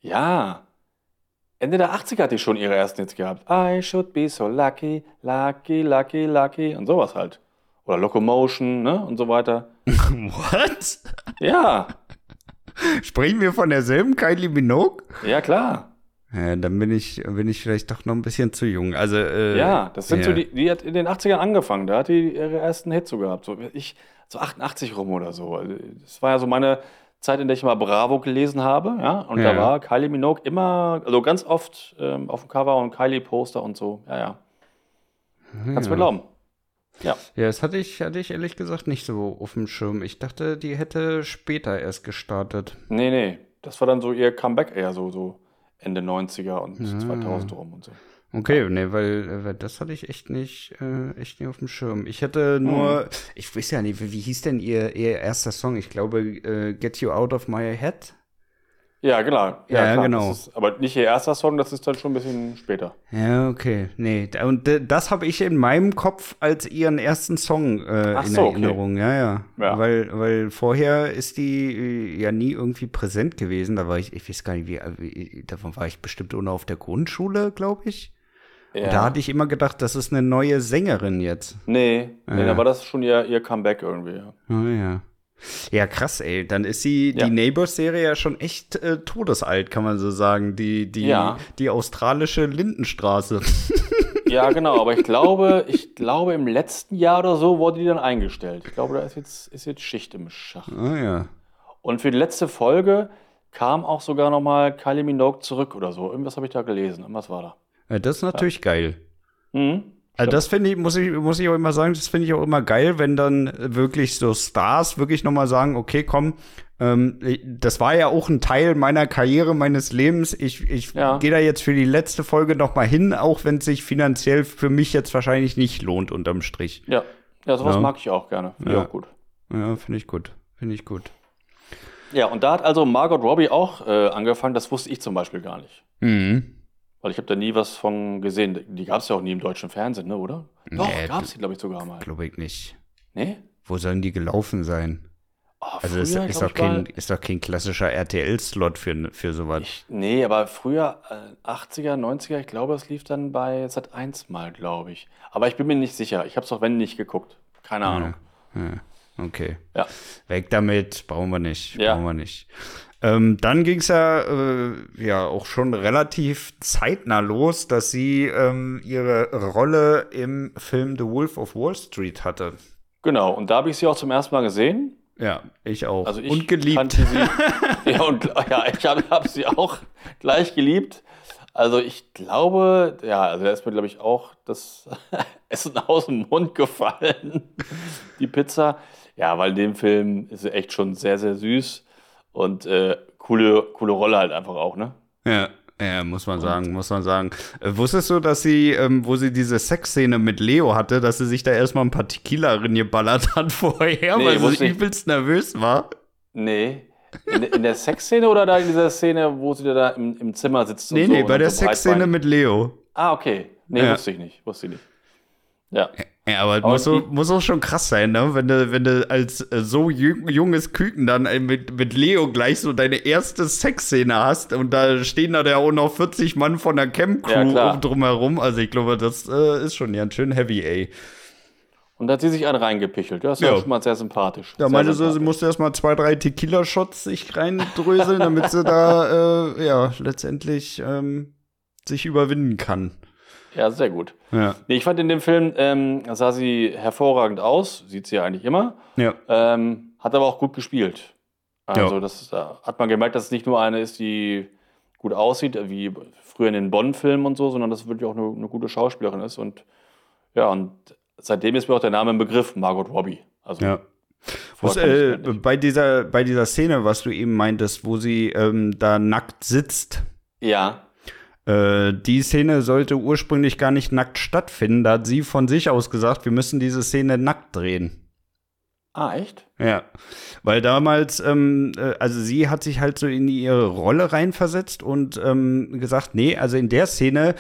Ja. Ende der 80er hat die schon ihre ersten Hits gehabt. I should be so lucky, lucky, lucky, lucky und sowas halt. Oder Locomotion, ne? Und so weiter. What? Ja. Sprechen wir von derselben Kylie Minogue? Ja, klar. Ja, dann bin ich, bin ich vielleicht doch noch ein bisschen zu jung. Also, äh, ja, das sind ja. so die, die hat in den 80ern angefangen, da hat die ihre ersten Hits so gehabt. So, ich, so 88 rum oder so. Also, das war ja so meine Zeit, in der ich mal Bravo gelesen habe, ja. Und ja. da war Kylie Minogue immer, also ganz oft ähm, auf dem Cover und Kylie-Poster und so. Ja, ja. Kannst du mir glauben. Ja. Ja, das hatte ich, hatte ich ehrlich gesagt nicht so auf dem Schirm. Ich dachte, die hätte später erst gestartet. Nee, nee. Das war dann so ihr Comeback eher so, so Ende 90er und ja. 2000 rum und so. Okay, nee, weil, weil das hatte ich echt nicht, äh, echt nicht auf dem Schirm. Ich hätte nur, hm. ich weiß ja nicht, wie, wie hieß denn ihr, ihr erster Song? Ich glaube, äh, Get You Out of My Head. Ja, genau. Ja, ja klar, genau. Ist, aber nicht ihr erster Song, das ist dann schon ein bisschen später. Ja, okay. Nee, und das habe ich in meinem Kopf als ihren ersten Song äh, in so, Erinnerung. Okay. Ja, ja, ja. Weil, weil vorher ist die äh, ja nie irgendwie präsent gewesen. Da war ich, ich weiß gar nicht, wie, wie davon war ich bestimmt ohne auf der Grundschule, glaube ich. Ja. Und da hatte ich immer gedacht, das ist eine neue Sängerin jetzt. Nee, nee da war das schon ihr, ihr Comeback irgendwie. Ja. Oh ja. Ja, krass, ey. Dann ist sie, ja. die Neighbors-Serie ja schon echt äh, todesalt, kann man so sagen. Die, die, ja. die australische Lindenstraße. Ja, genau, aber ich glaube, ich glaube, im letzten Jahr oder so wurde die dann eingestellt. Ich glaube, da ist jetzt, ist jetzt Schicht im Schacht. Ah, ja. Und für die letzte Folge kam auch sogar noch mal Kylie Minogue zurück oder so. Irgendwas habe ich da gelesen. Irgendwas war da. Ja, das ist natürlich ja. geil. Mhm. Also das finde ich, muss ich, muss ich auch immer sagen, das finde ich auch immer geil, wenn dann wirklich so Stars wirklich nochmal sagen, okay, komm, ähm, das war ja auch ein Teil meiner Karriere, meines Lebens. Ich, ich ja. gehe da jetzt für die letzte Folge nochmal hin, auch wenn es sich finanziell für mich jetzt wahrscheinlich nicht lohnt, unterm Strich. Ja, ja sowas ja. mag ich auch gerne. Finde ja. ich auch gut. Ja, finde ich gut. Finde ich gut. Ja, und da hat also Margot Robbie auch äh, angefangen, das wusste ich zum Beispiel gar nicht. Mhm. Weil ich habe da nie was von gesehen. Die gab es ja auch nie im deutschen Fernsehen, ne, oder? Doch, nee, gab es die, glaube ich, sogar mal. Glaube ich nicht. Nee? Wo sollen die gelaufen sein? Oh, also früher, ist, ist, doch kein, ist doch kein klassischer RTL-Slot für, für sowas. Ich, nee, aber früher, äh, 80er, 90er, ich glaube, es lief dann bei Sat 1 mal, glaube ich. Aber ich bin mir nicht sicher. Ich habe es auch wenn nicht geguckt. Keine ja, Ahnung. Ja, okay. Ja. Weg damit, brauchen wir nicht. Ja. Brauchen wir nicht. Ähm, dann ging es ja, äh, ja auch schon relativ zeitnah los, dass sie ähm, ihre Rolle im Film The Wolf of Wall Street hatte. Genau, und da habe ich sie auch zum ersten Mal gesehen. Ja, ich auch. Also ich und geliebt. Sie, ja, und, ja, ich habe hab sie auch gleich geliebt. Also ich glaube, ja, also da ist mir, glaube ich, auch das Essen aus dem Mund gefallen, die Pizza. Ja, weil in dem Film ist sie echt schon sehr, sehr süß. Und äh, coole, coole Rolle halt einfach auch, ne? Ja. Ja, muss man sagen, muss man sagen. Äh, wusstest du, dass sie, ähm, wo sie diese Sexszene mit Leo hatte, dass sie sich da erstmal ein paar Tequila geballert hat vorher, nee, weil sie übelst nervös war? Nee. In, in der Sexszene oder da in dieser Szene, wo sie da im, im Zimmer sitzt? Nee, und so nee, bei der so Sexszene mit Leo. Ah, okay. Nee, ja. wusste ich nicht. Wusste ich nicht. Ja. Ja, aber, aber muss, so, muss auch schon krass sein, ne? Wenn du, wenn du als äh, so junges Küken dann äh, mit, mit Leo gleich so deine erste Sexszene hast und da stehen da ja auch noch 40 Mann von der Camp-Crew ja, drumherum. Also ich glaube, das äh, ist schon ganz schön heavy, ey. Und da hat sie sich einen reingepichelt. Das ist ja, schon mal sehr sympathisch. Ja, meinte sie, sie musste erstmal zwei, drei Tequila-Shots sich reindröseln, damit sie da, äh, ja, letztendlich ähm, sich überwinden kann. Ja, sehr gut. Ja. Nee, ich fand in dem Film, ähm, sah sie hervorragend aus, sieht sie ja eigentlich immer. Ja. Ähm, hat aber auch gut gespielt. Also, ja. das da hat man gemerkt, dass es nicht nur eine ist, die gut aussieht, wie früher in den Bonn-Filmen und so, sondern dass es wirklich auch eine, eine, gute Schauspielerin ist. Und ja, und seitdem ist mir auch der Name im Begriff, Margot Robbie. Also, ja. Was, äh, bei, dieser, bei dieser Szene, was du eben meintest, wo sie ähm, da nackt sitzt. Ja. Äh, die Szene sollte ursprünglich gar nicht nackt stattfinden. Da hat sie von sich aus gesagt, wir müssen diese Szene nackt drehen. Ah, echt? Ja, weil damals, ähm, äh, also sie hat sich halt so in ihre Rolle reinversetzt und ähm, gesagt, nee, also in der Szene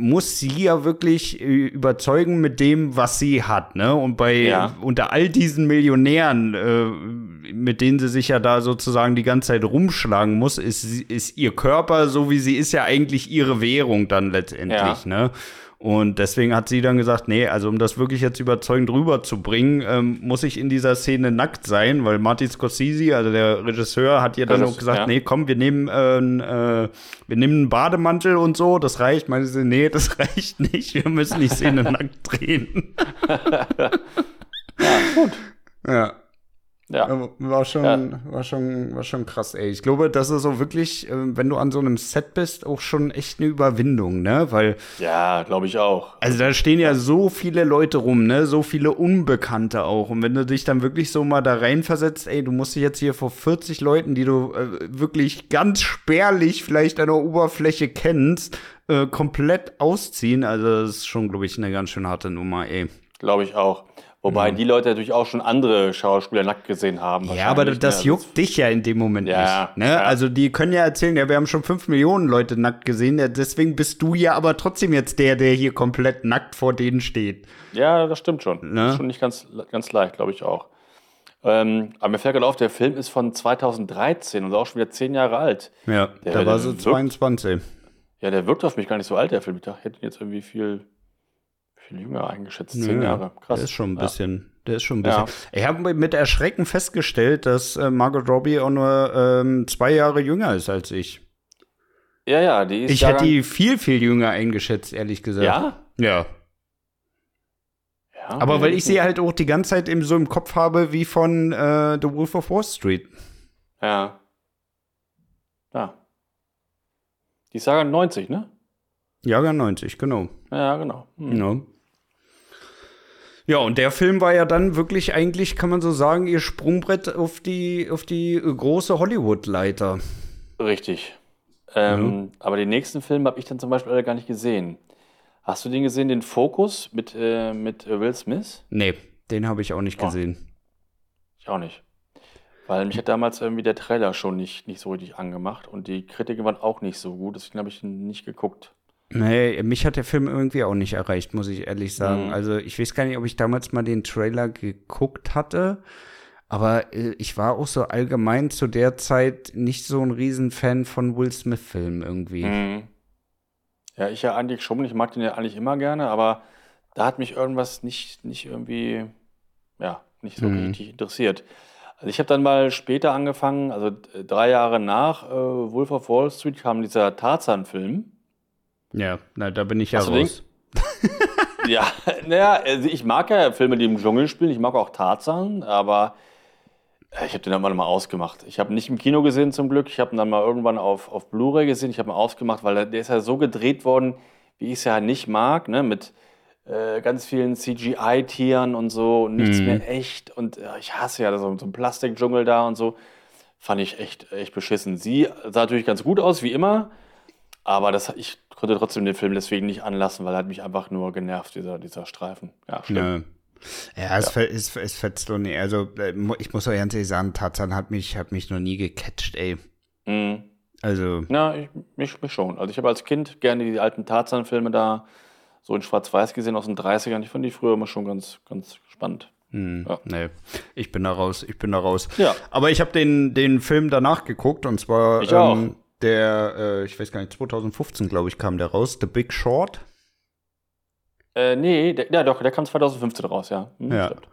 muss sie ja wirklich äh, überzeugen mit dem, was sie hat, ne? Und bei ja. unter all diesen Millionären, äh, mit denen sie sich ja da sozusagen die ganze Zeit rumschlagen muss, ist, ist ihr Körper, so wie sie ist, ja eigentlich ihre Währung dann letztendlich, ja. ne? Und deswegen hat sie dann gesagt, nee, also um das wirklich jetzt überzeugend rüberzubringen, ähm, muss ich in dieser Szene nackt sein, weil Martin Scorsese, also der Regisseur, hat ihr dann auch gesagt, ja. nee, komm, wir nehmen, äh, äh, wir nehmen einen Bademantel und so, das reicht. Meinte sie, nee, das reicht nicht, wir müssen die Szene nackt drehen. ja, gut. Ja. Ja. War schon, ja. war schon, war schon krass, ey. Ich glaube, das ist so wirklich, äh, wenn du an so einem Set bist, auch schon echt eine Überwindung, ne? Weil. Ja, glaube ich auch. Also da stehen ja so viele Leute rum, ne? So viele Unbekannte auch. Und wenn du dich dann wirklich so mal da reinversetzt, ey, du musst dich jetzt hier vor 40 Leuten, die du äh, wirklich ganz spärlich vielleicht an der Oberfläche kennst, äh, komplett ausziehen. Also das ist schon, glaube ich, eine ganz schön harte Nummer, ey. Glaube ich auch. Wobei mhm. die Leute natürlich auch schon andere Schauspieler nackt gesehen haben. Ja, aber das, das ne? juckt dich ja in dem Moment ja, nicht. Ne? Ja. Also die können ja erzählen, ja, wir haben schon fünf Millionen Leute nackt gesehen, deswegen bist du ja aber trotzdem jetzt der, der hier komplett nackt vor denen steht. Ja, das stimmt schon. Ne? Das ist schon nicht ganz, ganz leicht, glaube ich auch. Ähm, aber mir fällt gerade auf, der Film ist von 2013 und auch schon wieder zehn Jahre alt. Ja, der, da war so 22. Ja, der wirkt auf mich gar nicht so alt, der Film. Ich hätte jetzt irgendwie viel viel jünger eingeschätzt, zehn ja, Jahre. Krass. Der ist schon ein bisschen. Der ist schon ein bisschen. Ich habe mit Erschrecken festgestellt, dass äh, Margot Robbie auch nur ähm, zwei Jahre jünger ist als ich. Ja, ja, die ist. Ich hätte die viel, viel jünger eingeschätzt, ehrlich gesagt. Ja? Ja. ja Aber weil ich sie halt auch die ganze Zeit eben so im Kopf habe wie von äh, The Wolf of Wall Street. Ja. Ja. Die ist Jahrgang 90, ne? Jahrgang 90, genau. Ja, genau. Hm. Ja. Ja, und der Film war ja dann wirklich eigentlich, kann man so sagen, ihr Sprungbrett auf die, auf die große Hollywood-Leiter. Richtig. Ähm, ja. Aber den nächsten Film habe ich dann zum Beispiel gar nicht gesehen. Hast du den gesehen, den Fokus mit, äh, mit Will Smith? Nee, den habe ich auch nicht oh. gesehen. Ich auch nicht. Weil mich hat damals irgendwie der Trailer schon nicht, nicht so richtig angemacht und die Kritiken waren auch nicht so gut, deswegen habe ich ihn nicht geguckt. Nee, mich hat der Film irgendwie auch nicht erreicht, muss ich ehrlich sagen. Mhm. Also ich weiß gar nicht, ob ich damals mal den Trailer geguckt hatte. Aber äh, ich war auch so allgemein zu der Zeit nicht so ein Riesenfan von Will Smith-Filmen irgendwie. Mhm. Ja, ich ja eigentlich schon. Ich mag den ja eigentlich immer gerne, aber da hat mich irgendwas nicht, nicht irgendwie, ja, nicht so mhm. richtig interessiert. Also ich habe dann mal später angefangen, also drei Jahre nach äh, Wolf of Wall Street kam dieser Tarzan-Film. Ja, na, da bin ich ja Hast raus. ja, naja, also ich mag ja Filme, die im Dschungel spielen. Ich mag auch Tarzan, aber äh, ich habe den dann mal ausgemacht. Ich habe nicht im Kino gesehen zum Glück. Ich habe ihn dann mal irgendwann auf, auf Blu-ray gesehen. Ich habe ihn ausgemacht, weil der ist ja so gedreht worden, wie ich es ja nicht mag, ne? mit äh, ganz vielen CGI-Tieren und so, und nichts mhm. mehr echt. Und äh, ich hasse ja so, so einen Plastikdschungel da und so. Fand ich echt, echt beschissen. Sie sah natürlich ganz gut aus, wie immer. Aber das, ich konnte trotzdem den Film deswegen nicht anlassen, weil er hat mich einfach nur genervt, dieser, dieser Streifen. Ja, schlimm. Ja. Ja, es, ja. es, es fetzt so nicht. Also, äh, ich muss auch ganz ehrlich sagen, Tarzan hat mich, hat mich noch nie gecatcht, ey. Mhm. Also. Na, ich, mich, mich schon. Also, ich habe als Kind gerne die alten Tarzan-Filme da so in Schwarz-Weiß gesehen aus den 30ern. Ich fand die früher immer schon ganz, ganz spannend. Hm, ja. Nee, ich bin da raus, ich bin da raus. Ja. Aber ich habe den, den Film danach geguckt und zwar ich auch. Ähm, der, äh, ich weiß gar nicht, 2015, glaube ich, kam der raus, The Big Short. Äh, nee, der, ja doch, der kam 2015 raus, ja. Hm, ja. Stimmt.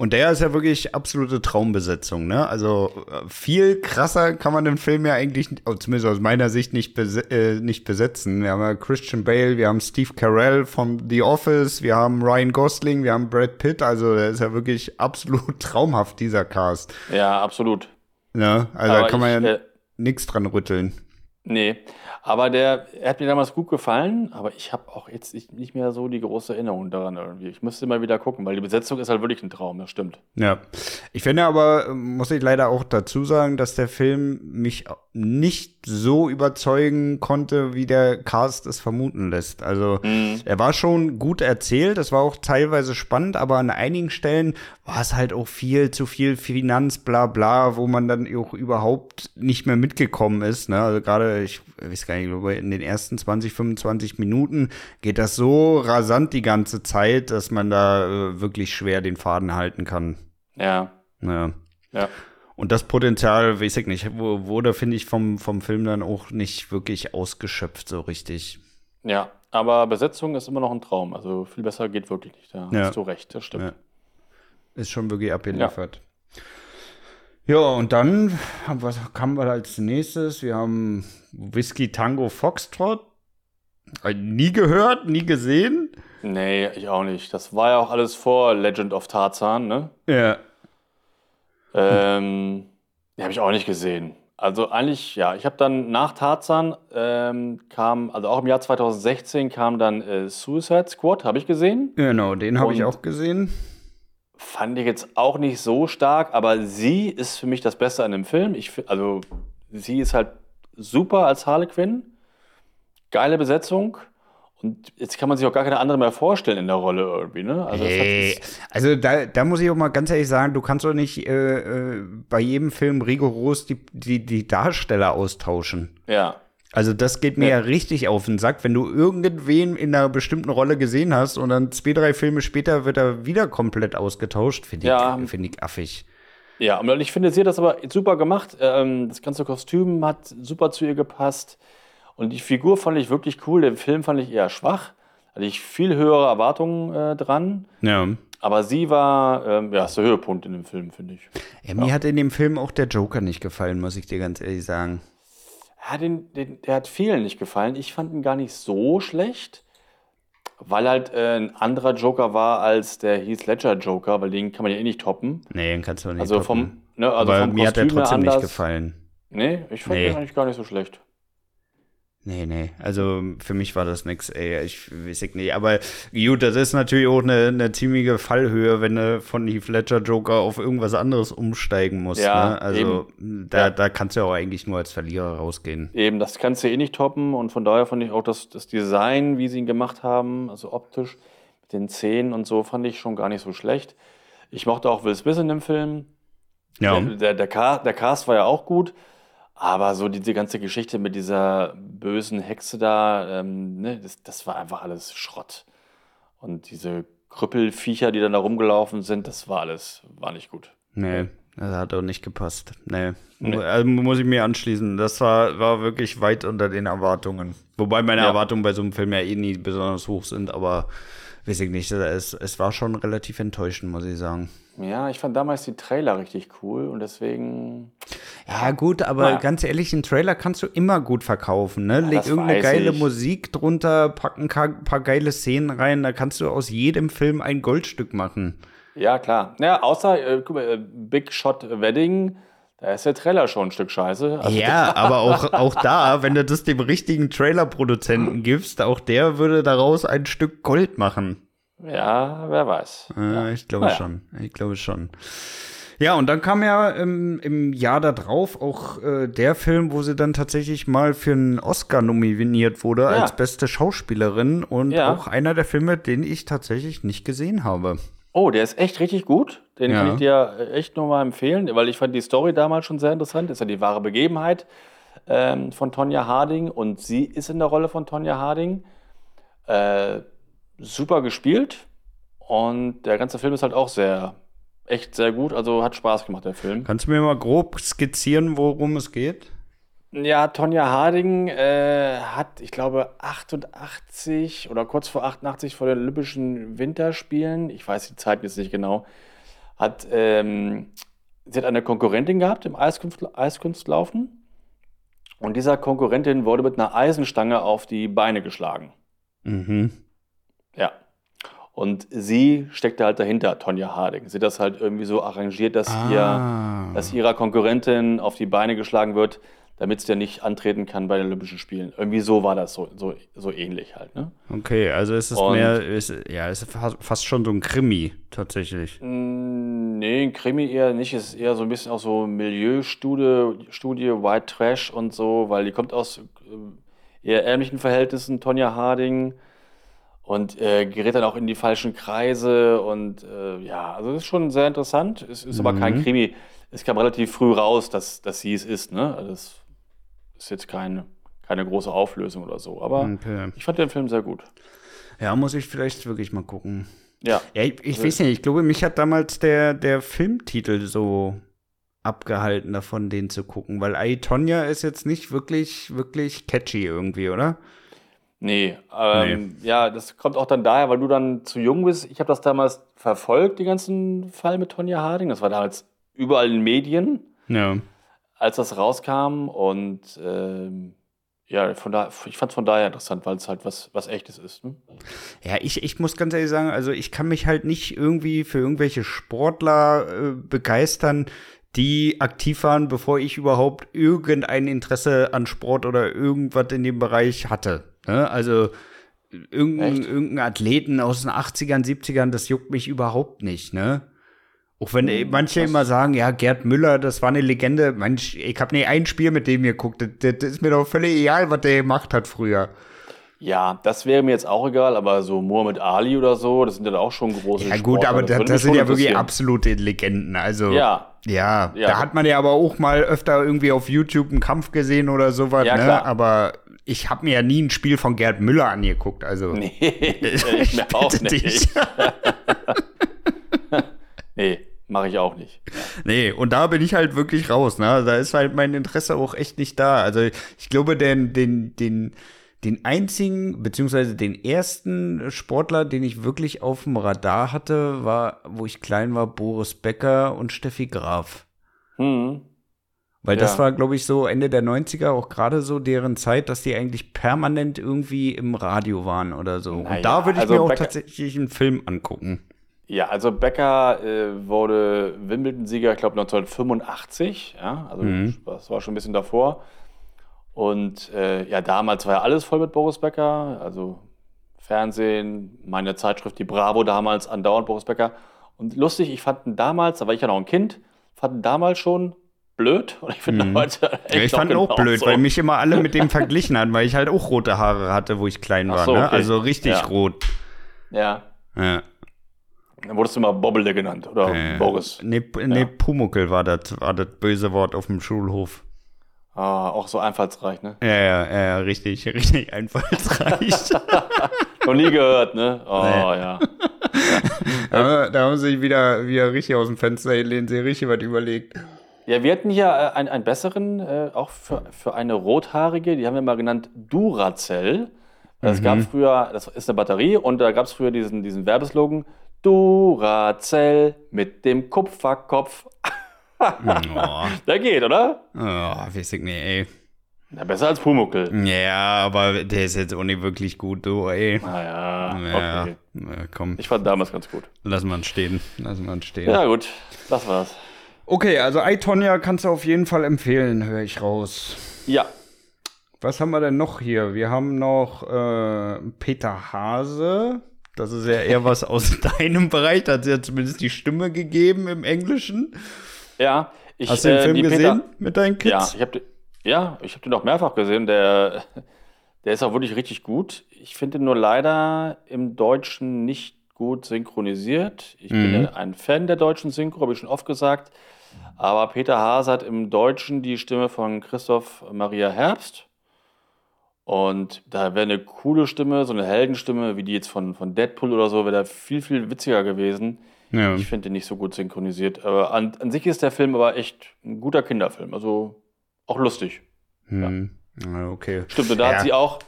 Und der ist ja wirklich absolute Traumbesetzung, ne? Also äh, viel krasser kann man den Film ja eigentlich, oh, zumindest aus meiner Sicht, nicht, bes äh, nicht besetzen. Wir haben ja Christian Bale, wir haben Steve Carell von The Office, wir haben Ryan Gosling, wir haben Brad Pitt. Also der ist ja wirklich absolut traumhaft, dieser Cast. Ja, absolut. Ne? Also Aber da kann man ich, ja äh, nichts dran rütteln. Nee, aber der, er hat mir damals gut gefallen, aber ich habe auch jetzt nicht mehr so die große Erinnerung daran irgendwie. Ich müsste mal wieder gucken, weil die Besetzung ist halt wirklich ein Traum, das stimmt. Ja. Ich finde aber, muss ich leider auch dazu sagen, dass der Film mich nicht so überzeugen konnte, wie der Cast es vermuten lässt. Also, mhm. er war schon gut erzählt, es war auch teilweise spannend, aber an einigen Stellen war es halt auch viel zu viel Finanz, bla bla, wo man dann auch überhaupt nicht mehr mitgekommen ist. Ne? Also gerade, ich weiß gar nicht, in den ersten 20, 25 Minuten geht das so rasant die ganze Zeit, dass man da äh, wirklich schwer den Faden halten kann. Ja. Ja. ja. Und das Potenzial, weiß ich nicht, wurde, finde ich, vom, vom Film dann auch nicht wirklich ausgeschöpft, so richtig. Ja, aber Besetzung ist immer noch ein Traum. Also viel besser geht wirklich nicht. Da ja. hast du recht, das stimmt. Ja. Ist schon wirklich abgeliefert. Ja. Ja, und dann, was kam wir als nächstes? Wir haben Whisky Tango Foxtrot. Nie gehört, nie gesehen. Nee, ich auch nicht. Das war ja auch alles vor Legend of Tarzan, ne? Ja. Ähm, die habe ich auch nicht gesehen. Also eigentlich, ja, ich habe dann nach Tarzan ähm, kam, also auch im Jahr 2016 kam dann äh, Suicide Squad, habe ich gesehen. Genau, den habe ich auch gesehen. Fand ich jetzt auch nicht so stark, aber sie ist für mich das Beste an dem Film. Ich, also sie ist halt super als Harlequin. Geile Besetzung. Und jetzt kann man sich auch gar keine andere mehr vorstellen in der Rolle irgendwie, ne? Also, hey, also da, da muss ich auch mal ganz ehrlich sagen, du kannst doch nicht äh, äh, bei jedem Film rigoros die, die, die Darsteller austauschen. Ja. Also das geht mir ja. ja. richtig auf den Sack, wenn du irgendwen in einer bestimmten Rolle gesehen hast und dann zwei, drei Filme später wird er wieder komplett ausgetauscht, finde ich, ja. find ich affig. Ja, und ich finde, sie hat das aber super gemacht. Ähm, das ganze Kostüm hat super zu ihr gepasst. Und die Figur fand ich wirklich cool. Den Film fand ich eher schwach. Hatte ich viel höhere Erwartungen äh, dran. Ja. Aber sie war, ähm, ja, der Höhepunkt in dem Film, finde ich. Ja, mir ja. hat in dem Film auch der Joker nicht gefallen, muss ich dir ganz ehrlich sagen. Ja, den, den, der hat vielen nicht gefallen. Ich fand ihn gar nicht so schlecht, weil halt äh, ein anderer Joker war als der Heath Ledger Joker, weil den kann man ja eh nicht toppen. Nee, den kannst du nicht also toppen. Vom, ne, also Aber vom mir Kostüm hat er trotzdem anders. nicht gefallen. Nee, ich fand nee. den eigentlich gar nicht so schlecht. Nee, nee. Also für mich war das nix, ey. Ich weiß nicht. Aber gut, das ist natürlich auch eine, eine ziemliche Fallhöhe, wenn du von Heath Ledger Joker auf irgendwas anderes umsteigen musst. Ja, ne? Also da, ja. da kannst du ja auch eigentlich nur als Verlierer rausgehen. Eben, das kannst du eh nicht toppen. Und von daher fand ich auch das, das Design, wie sie ihn gemacht haben, also optisch, mit den Zähnen und so, fand ich schon gar nicht so schlecht. Ich mochte auch Will Smith in dem Film. Ja. Der, der, der, Cast, der Cast war ja auch gut, aber so diese ganze Geschichte mit dieser bösen Hexe da, ähm, ne, das, das war einfach alles Schrott. Und diese Krüppelviecher, die dann da rumgelaufen sind, das war alles, war nicht gut. Nee, das hat auch nicht gepasst. Nee. nee. Also muss ich mir anschließen. Das war, war wirklich weit unter den Erwartungen. Wobei meine ja. Erwartungen bei so einem Film ja eh nie besonders hoch sind, aber weiß ich nicht. Es, es war schon relativ enttäuschend, muss ich sagen. Ja, ich fand damals die Trailer richtig cool und deswegen. Ja, gut, aber ja. ganz ehrlich, einen Trailer kannst du immer gut verkaufen, ne? Ja, Leg irgendeine geile ich. Musik drunter, pack ein paar geile Szenen rein, da kannst du aus jedem Film ein Goldstück machen. Ja, klar. Ja, außer, äh, guck mal, äh, Big Shot Wedding, da ist der Trailer schon ein Stück scheiße. Also ja, aber auch, auch da, wenn du das dem richtigen Trailer-Produzenten gibst, auch der würde daraus ein Stück Gold machen. Ja, wer weiß. Äh, ja. Ich glaube naja. schon. Ich glaube schon. Ja, und dann kam ja im, im Jahr darauf auch äh, der Film, wo sie dann tatsächlich mal für einen Oscar nominiert wurde ja. als beste Schauspielerin und ja. auch einer der Filme, den ich tatsächlich nicht gesehen habe. Oh, der ist echt richtig gut. Den ja. kann ich dir äh, echt nur mal empfehlen, weil ich fand die Story damals schon sehr interessant. Das ist ja die wahre Begebenheit ähm, von Tonja Harding und sie ist in der Rolle von Tonja Harding. Äh, super gespielt und der ganze Film ist halt auch sehr, echt sehr gut. Also hat Spaß gemacht, der Film. Kannst du mir mal grob skizzieren, worum es geht? Ja, Tonja Harding äh, hat, ich glaube, 88 oder kurz vor 88 vor den Olympischen Winterspielen, ich weiß die Zeit jetzt nicht genau, hat ähm, sie hat eine Konkurrentin gehabt im Eiskunst, Eiskunstlaufen und dieser Konkurrentin wurde mit einer Eisenstange auf die Beine geschlagen. Mhm. Ja. Und sie steckte halt dahinter, Tonja Harding. Sie hat das halt irgendwie so arrangiert, dass, ah. ihr, dass ihrer Konkurrentin auf die Beine geschlagen wird, damit sie ja nicht antreten kann bei den Olympischen Spielen. Irgendwie so war das so, so, so ähnlich halt. Ne? Okay, also ist es Und, mehr, ist, ja, ist fast schon so ein Krimi tatsächlich. Nee, ein Krimi eher nicht. Es ist eher so ein bisschen auch so Milieustudie, Studie, White Trash und so, weil die kommt aus äh, eher ärmlichen Verhältnissen, Tonja Harding und äh, gerät dann auch in die falschen Kreise und äh, ja, also das ist schon sehr interessant. Es ist mhm. aber kein mhm. Krimi. Es kam relativ früh raus, dass, dass sie es ist. Ne? Also das ist jetzt keine, keine große Auflösung oder so. Aber okay. ich fand den Film sehr gut. Ja, muss ich vielleicht wirklich mal gucken. Ja. ja ich, ich also, weiß nicht, ich glaube, mich hat damals der, der Filmtitel so abgehalten davon, den zu gucken, weil Ai Tonya ist jetzt nicht wirklich, wirklich catchy irgendwie, oder? Nee, ähm, nee, ja, das kommt auch dann daher, weil du dann zu jung bist. Ich habe das damals verfolgt, den ganzen Fall mit Tonja Harding. Das war damals überall in den Medien, ja. Als das rauskam. Und ähm, ja, von da, ich fand es von daher interessant, weil es halt was, was Echtes ist. Ne? Ja, ich, ich muss ganz ehrlich sagen, also ich kann mich halt nicht irgendwie für irgendwelche Sportler äh, begeistern, die aktiv waren, bevor ich überhaupt irgendein Interesse an Sport oder irgendwas in dem Bereich hatte. Ne? Also irgendein, irgendein Athleten aus den 80ern, 70ern, das juckt mich überhaupt nicht, ne? Auch wenn hm, manche Was? immer sagen, ja, Gerd Müller, das war eine Legende. Mensch, ich habe nie ein Spiel mit dem geguckt. Das, das ist mir doch völlig egal, was der gemacht hat früher. Ja, das wäre mir jetzt auch egal, aber so Muhammad Ali oder so, das sind ja auch schon große Ja gut, Sportler. aber das, das sind ja wirklich absolute Legenden. Also ja. ja, ja, da hat man ja aber auch mal öfter irgendwie auf YouTube einen Kampf gesehen oder sowas, ja, ne? Aber ich habe mir ja nie ein Spiel von Gerd Müller angeguckt. Also nee, ich mir auch nicht. nee, mache ich auch nicht. Nee, und da bin ich halt wirklich raus. Ne? Da ist halt mein Interesse auch echt nicht da. Also ich glaube, den, den, den, den einzigen, beziehungsweise den ersten Sportler, den ich wirklich auf dem Radar hatte, war, wo ich klein war, Boris Becker und Steffi Graf. Hm. Weil ja. das war, glaube ich, so Ende der 90er auch gerade so deren Zeit, dass die eigentlich permanent irgendwie im Radio waren oder so. Naja, und da würde ich also mir auch Becker, tatsächlich einen Film angucken. Ja, also Becker äh, wurde Wimbledon-Sieger, ich glaube 1985. Ja, also mhm. das war schon ein bisschen davor. Und äh, ja, damals war ja alles voll mit Boris Becker. Also Fernsehen, meine Zeitschrift, die Bravo damals, andauernd Boris Becker. Und lustig, ich fand ihn damals, da war ich ja noch ein Kind, fand ihn damals schon blöd. Und ich finde mhm. heute echt ja, Ich fand ihn auch blöd, so. weil mich immer alle mit dem verglichen haben, weil ich halt auch rote Haare hatte, wo ich klein war. So, ne? okay. ne? Also richtig ja. rot. Ja. Ja. Dann wurdest du immer Bobble genannt oder äh, Boris. Nee, nee ja. Pumuckel war das, war das böse Wort auf dem Schulhof. Ah, auch so einfallsreich, ne? Ja, ja, ja, richtig, richtig einfallsreich. Noch nie gehört, ne? Oh, nee. ja. ja. da haben sie sich wieder, wieder richtig aus dem Fenster gelehnt, sie richtig was überlegt. Ja, wir hatten hier äh, einen, einen besseren, äh, auch für, für eine rothaarige, die haben wir mal genannt Duracell. Es mhm. gab früher, das ist eine Batterie, und da gab es früher diesen, diesen Werbeslogan, Duracell mit dem Kupferkopf. oh. Der geht, oder? Oh, weiß ich nicht, ey. Na, besser als Pumuckel. Ja, aber der ist jetzt auch nicht wirklich gut, du, ey. Naja, ja, okay. Na, komm. Ich fand damals ganz gut. Wir ihn stehen. Wir ihn stehen. Ja, gut. Das war's. Okay, also iTonya kannst du auf jeden Fall empfehlen, höre ich raus. Ja. Was haben wir denn noch hier? Wir haben noch äh, Peter Hase. Das ist ja eher was aus deinem Bereich. Da hat sie ja zumindest die Stimme gegeben im Englischen. Ja, ich Hast du den äh, Film gesehen Peter, mit deinen Kids? Ja, ich habe ja, ich den auch mehrfach gesehen. Der, der ist auch wirklich richtig gut. Ich finde nur leider im Deutschen nicht gut synchronisiert. Ich mhm. bin ja ein Fan der deutschen Synchro, habe ich schon oft gesagt. Aber Peter Haas hat im Deutschen die Stimme von Christoph Maria Herbst. Und da wäre eine coole Stimme, so eine Heldenstimme, wie die jetzt von, von Deadpool oder so, wäre da viel, viel witziger gewesen. Ja. Ich finde den nicht so gut synchronisiert. Aber an, an sich ist der Film aber echt ein guter Kinderfilm. Also auch lustig. Hm. Ja. Okay. Stimmt, und da ja. hat sie auch,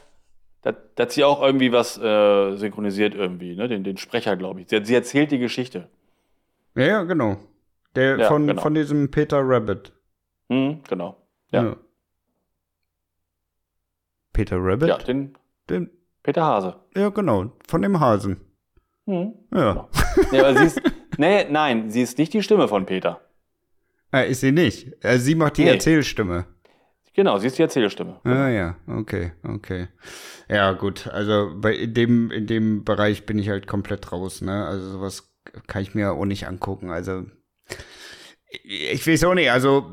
da, da, hat sie auch irgendwie was äh, synchronisiert irgendwie, ne? Den, den Sprecher, glaube ich. Sie, sie, erzählt die Geschichte. Ja, ja, genau. Der von, genau. von diesem Peter Rabbit. Hm, genau. Ja. Peter Rabbit? Ja, den, den. Peter Hase. Ja, genau. Von dem Hasen. Hm, ja. Genau. aber sie ist, nee, nein, sie ist nicht die Stimme von Peter. Äh, ist sie nicht. Äh, sie macht die nee. Erzählstimme. Genau, sie ist die Erzählstimme. Ah ja, okay, okay. Ja, gut. Also bei in dem, in dem Bereich bin ich halt komplett raus, ne? Also sowas kann ich mir auch nicht angucken. Also ich weiß auch nicht, also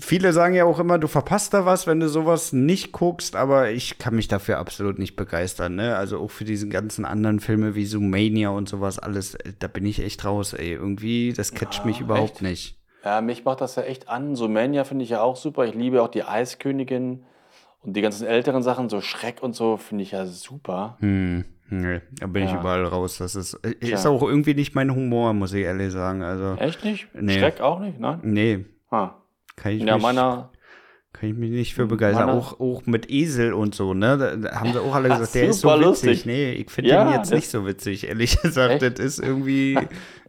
viele sagen ja auch immer, du verpasst da was, wenn du sowas nicht guckst, aber ich kann mich dafür absolut nicht begeistern, ne? Also auch für diese ganzen anderen Filme wie Zoomania und sowas alles, äh, da bin ich echt raus, ey. Irgendwie, das catcht ja, mich überhaupt echt? nicht. Ja, mich macht das ja echt an. So Mania finde ich ja auch super. Ich liebe auch die Eiskönigin und die ganzen älteren Sachen, so Schreck und so, finde ich ja super. Hm. Nee, da bin ja. ich überall raus. Das ist, äh, ist auch irgendwie nicht mein Humor, muss ich ehrlich sagen. Also, Echt nicht? Nee. Schreck auch nicht, nein? Nee. Ah. Kann ich ja, mich, meiner, kann ich mich nicht für begeistern. Auch, auch mit Esel und so, ne? Da haben sie auch alle gesagt, der ist so witzig. Lustig. Nee, ich finde ja, den jetzt nicht so witzig, ehrlich gesagt. Echt? Das ist irgendwie,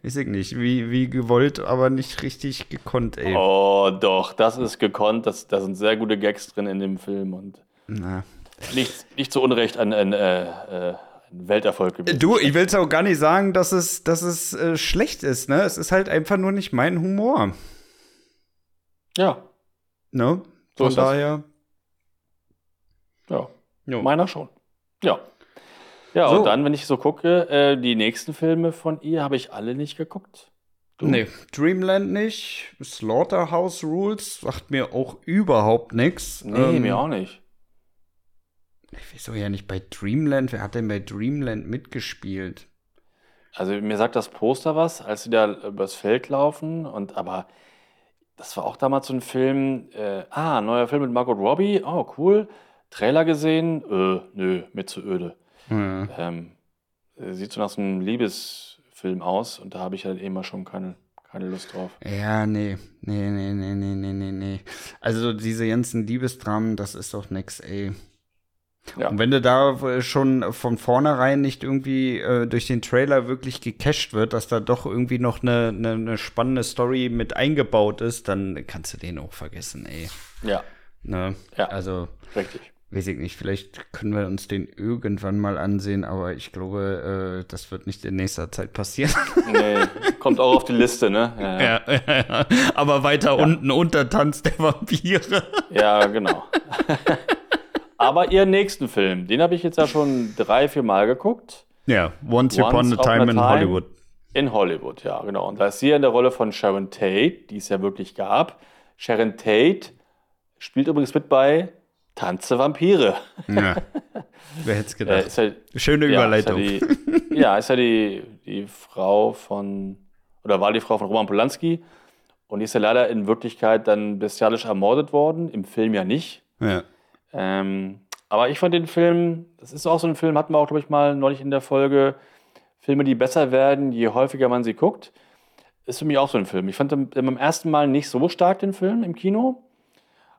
weiß ich nicht, wie, wie gewollt, aber nicht richtig gekonnt, ey. Oh, doch, das ist gekonnt. Das, da sind sehr gute Gags drin in dem Film und Na. Nicht, nicht zu Unrecht ein, ein, äh, äh, Welterfolg gewesen. Du, ich will es auch gar nicht sagen, dass es, dass es äh, schlecht ist, ne? Es ist halt einfach nur nicht mein Humor. Ja. Ne? So Von daher. Ja. Jo. Meiner schon. Ja. Ja, so. und dann, wenn ich so gucke, äh, die nächsten Filme von ihr habe ich alle nicht geguckt. Du? Nee, Dreamland nicht. Slaughterhouse Rules sagt mir auch überhaupt nichts. Nee, ähm, mir auch nicht. Ich weiß doch ja nicht bei Dreamland. Wer hat denn bei Dreamland mitgespielt? Also mir sagt das Poster was, als sie da übers Feld laufen und aber das war auch damals so ein Film, äh, ah, neuer Film mit Margot Robbie, oh cool, Trailer gesehen, äh, nö, mir zu öde. Mhm. Ähm, äh, sieht so nach so einem Liebesfilm aus und da habe ich halt eben schon keine, keine Lust drauf. Ja, nee, nee, nee, nee, nee, nee, nee. Also diese ganzen Liebesdramen, das ist doch nix, ey. Ja. Und wenn du da schon von vornherein nicht irgendwie äh, durch den Trailer wirklich gecached wird, dass da doch irgendwie noch eine, eine, eine, spannende Story mit eingebaut ist, dann kannst du den auch vergessen, ey. Ja. Ne? Ja. Also. Richtig. Weiß ich nicht, vielleicht können wir uns den irgendwann mal ansehen, aber ich glaube, äh, das wird nicht in nächster Zeit passieren. Nee, kommt auch auf die Liste, ne? Ja, ja. ja, ja. Aber weiter unten unter Tanz der Vampire. Ja, genau. Aber ihren nächsten Film, den habe ich jetzt ja schon drei, vier Mal geguckt. Ja, Once, Once Upon a Time, in Hollywood. In Hollywood, ja, genau. Und da ist sie in der Rolle von Sharon Tate, die es ja wirklich gab. Sharon Tate spielt übrigens mit bei Tanze Vampire. Ja. Wer hätte es gedacht? Äh, ja, Schöne Überleitung. Ja, ist ja die, ja, ist ja die die Frau von, oder war die Frau von Roman Polanski. Und die ist ja leider in Wirklichkeit dann bestialisch ermordet worden, im Film ja nicht. Ja. Ähm, aber ich fand den Film, das ist auch so ein Film, hatten wir auch, glaube ich, mal neulich in der Folge, Filme, die besser werden, je häufiger man sie guckt. Ist für mich auch so ein Film. Ich fand beim ersten Mal nicht so stark den Film im Kino,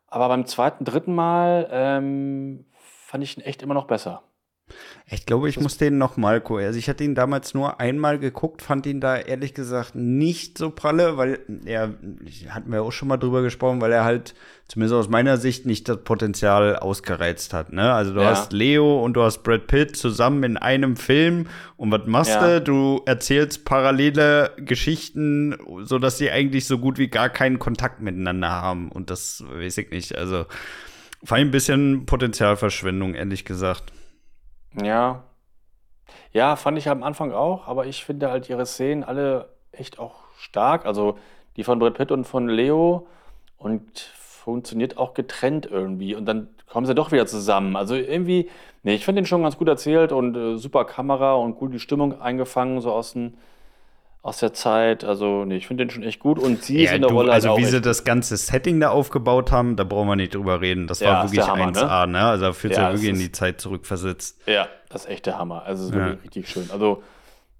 aber beim zweiten, dritten Mal ähm, fand ich ihn echt immer noch besser. Ich glaube, ich das muss den noch mal gucken. Also ich hatte ihn damals nur einmal geguckt, fand ihn da ehrlich gesagt nicht so pralle, weil er, hatten wir auch schon mal drüber gesprochen, weil er halt, zumindest aus meiner Sicht, nicht das Potenzial ausgereizt hat. Ne? Also du ja. hast Leo und du hast Brad Pitt zusammen in einem Film und was machst ja. du? Du erzählst parallele Geschichten, so dass sie eigentlich so gut wie gar keinen Kontakt miteinander haben. Und das weiß ich nicht. Also fand ich ein bisschen Potenzialverschwendung, ehrlich gesagt. Ja. Ja, fand ich am Anfang auch, aber ich finde halt ihre Szenen alle echt auch stark. Also die von Brad Pitt und von Leo und funktioniert auch getrennt irgendwie. Und dann kommen sie doch wieder zusammen. Also irgendwie, nee, ich finde den schon ganz gut erzählt und äh, super Kamera und gut die Stimmung eingefangen, so aus den aus der Zeit. Also, nee, ich finde den schon echt gut. Und sie ja, ist in der du, Rolle Also, halt wie sie das ganze Setting da aufgebaut haben, da brauchen wir nicht drüber reden. Das ja, war wirklich Hammer, 1A, ne? ne? Also, da fühlt ja, wirklich in die Zeit zurückversetzt. Ja, das ist echt der Hammer. Also, es ist wirklich richtig schön. Also,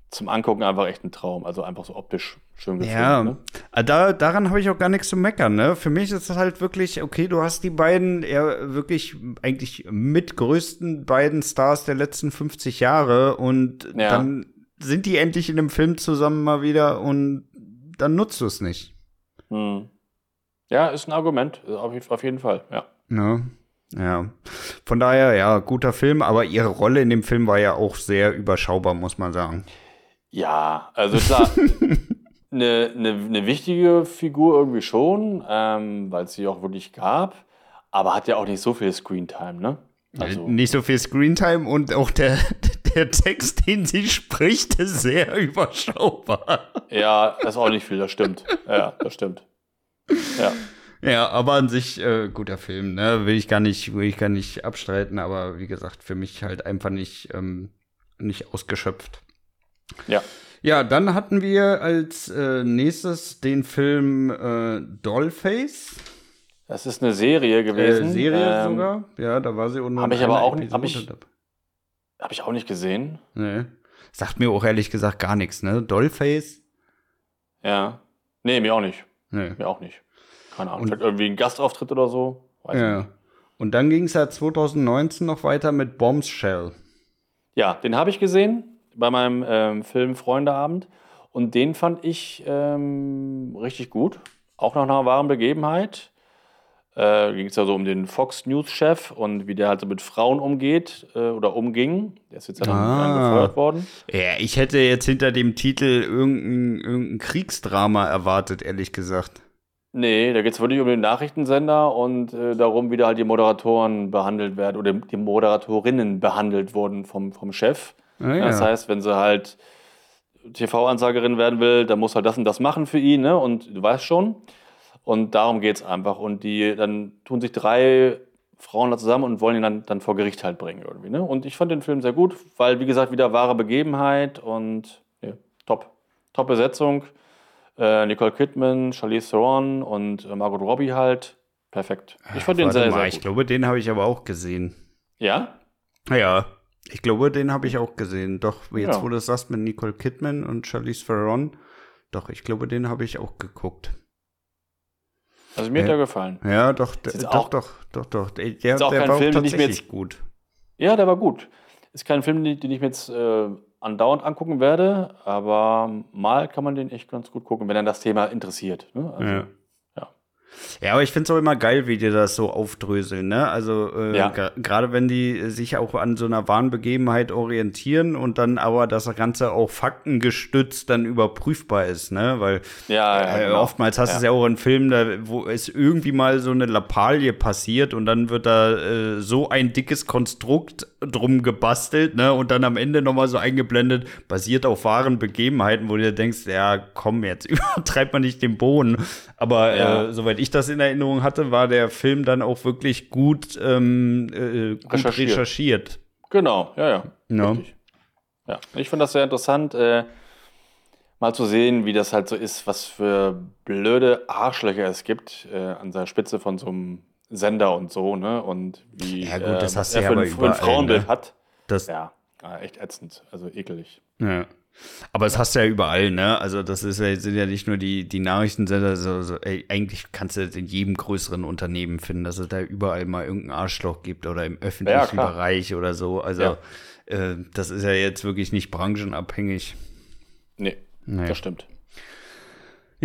zum Angucken einfach echt ein Traum. Also, einfach so optisch schön gefilmt. Ja, ne? Ah, da, daran habe ich auch gar nichts zu meckern. Ne? Für mich ist es halt wirklich, okay, du hast die beiden, ja, wirklich eigentlich mit größten beiden Stars der letzten 50 Jahre und dann sind die endlich in dem Film zusammen mal wieder und dann nutzt du es nicht. Hm. Ja, ist ein Argument, auf, auf jeden Fall, ja. ja. Ja. Von daher, ja, guter Film, aber ihre Rolle in dem Film war ja auch sehr überschaubar, muss man sagen. Ja, also klar, eine, eine, eine wichtige Figur irgendwie schon, ähm, weil es sie auch wirklich gab, aber hat ja auch nicht so viel Screentime, ne? Also, nicht so viel Screentime und auch der, der Text, den sie spricht, ist sehr überschaubar. Ja, das ist auch nicht viel, das stimmt. Ja, das stimmt. Ja. Ja, aber an sich äh, guter Film, ne? Will ich gar nicht, will ich gar nicht abstreiten, aber wie gesagt, für mich halt einfach nicht, ähm, nicht ausgeschöpft. Ja. Ja, dann hatten wir als äh, nächstes den Film äh, Dollface. Das ist eine Serie gewesen. Äh, Serie ähm, sogar? Ja, da war sie unten. Habe ich aber auch nicht. Habe ich, hab ich auch nicht gesehen. Nee. Sagt mir auch ehrlich gesagt gar nichts, ne? Dollface? Ja. Nee, mir auch nicht. Nee. Mir auch nicht. Keine Ahnung. Vielleicht irgendwie ein Gastauftritt oder so. Weiß ja. Nicht. Und dann ging es ja 2019 noch weiter mit Bombshell. Ja, den habe ich gesehen bei meinem ähm, Film Freundeabend. Und den fand ich ähm, richtig gut. Auch nach einer wahren Begebenheit äh, ging es ja so um den Fox News-Chef und wie der halt so mit Frauen umgeht äh, oder umging. Der ist jetzt ja dann ah. gefeuert worden. Ja, ich hätte jetzt hinter dem Titel irgendein, irgendein Kriegsdrama erwartet, ehrlich gesagt. Nee, da geht es wirklich um den Nachrichtensender und äh, darum, wie da halt die Moderatoren behandelt werden oder die Moderatorinnen behandelt wurden vom, vom Chef. Ah, ja. Das heißt, wenn sie halt TV-Ansagerin werden will, dann muss halt das und das machen für ihn, ne? Und du weißt schon. Und darum geht es einfach. Und die, dann tun sich drei Frauen da zusammen und wollen ihn dann, dann vor Gericht halt bringen irgendwie. Ne? Und ich fand den Film sehr gut, weil, wie gesagt, wieder wahre Begebenheit und ja, top. Top Besetzung. Äh, Nicole Kidman, Charlize Theron und äh, Margot Robbie halt. Perfekt. Ich fand den sehr, mal, sehr gut. Ich glaube, den habe ich aber auch gesehen. Ja? Ja. Ich glaube, den habe ich auch gesehen. Doch, jetzt, ja. wo du das sagst mit Nicole Kidman und Charlize Theron, doch, ich glaube, den habe ich auch geguckt. Also mir hat er gefallen. Ja, doch, doch, doch, doch, doch, doch. Der, ist auch der kein war Film, tatsächlich jetzt, gut. Ja, der war gut. Ist kein Film, den ich mir jetzt äh, andauernd angucken werde, aber mal kann man den echt ganz gut gucken, wenn er das Thema interessiert. Ne? Also, ja. Ja, aber ich finde es auch immer geil, wie die das so aufdröseln, ne? Also äh, ja. gerade wenn die sich auch an so einer wahren Begebenheit orientieren und dann aber das Ganze auch faktengestützt dann überprüfbar ist, ne? Weil ja, ja, äh, genau. oftmals hast du es ja auch in Filmen, da, wo es irgendwie mal so eine Lappalie passiert und dann wird da äh, so ein dickes Konstrukt drum gebastelt, ne? Und dann am Ende nochmal so eingeblendet, basiert auf wahren Begebenheiten, wo du dir denkst, ja, komm, jetzt übertreibt man nicht den Boden. Aber äh, soweit ich das in Erinnerung hatte, war der Film dann auch wirklich gut, ähm, äh, gut recherchiert. recherchiert. Genau, ja, ja. No. Ja, ich finde das sehr interessant. Äh, mal zu sehen, wie das halt so ist, was für blöde Arschlöcher es gibt äh, an der Spitze von so einem Sender und so, ne? Und wie ja, gut, das äh, hast er du ja für, ein, für ein überall, Frauenbild ne? hat. Das, Ja, ja, echt ätzend, also ekelig. Ja. Aber es hast du ja überall, ne? Also das ist ja, sind ja nicht nur die, die Nachrichtensender, so, so, ey, eigentlich kannst du das in jedem größeren Unternehmen finden, dass es da überall mal irgendein Arschloch gibt oder im öffentlichen klar. Bereich oder so. Also Ja. äh, das ist ja jetzt wirklich nicht branchenabhängig. Nee, Nee. das stimmt.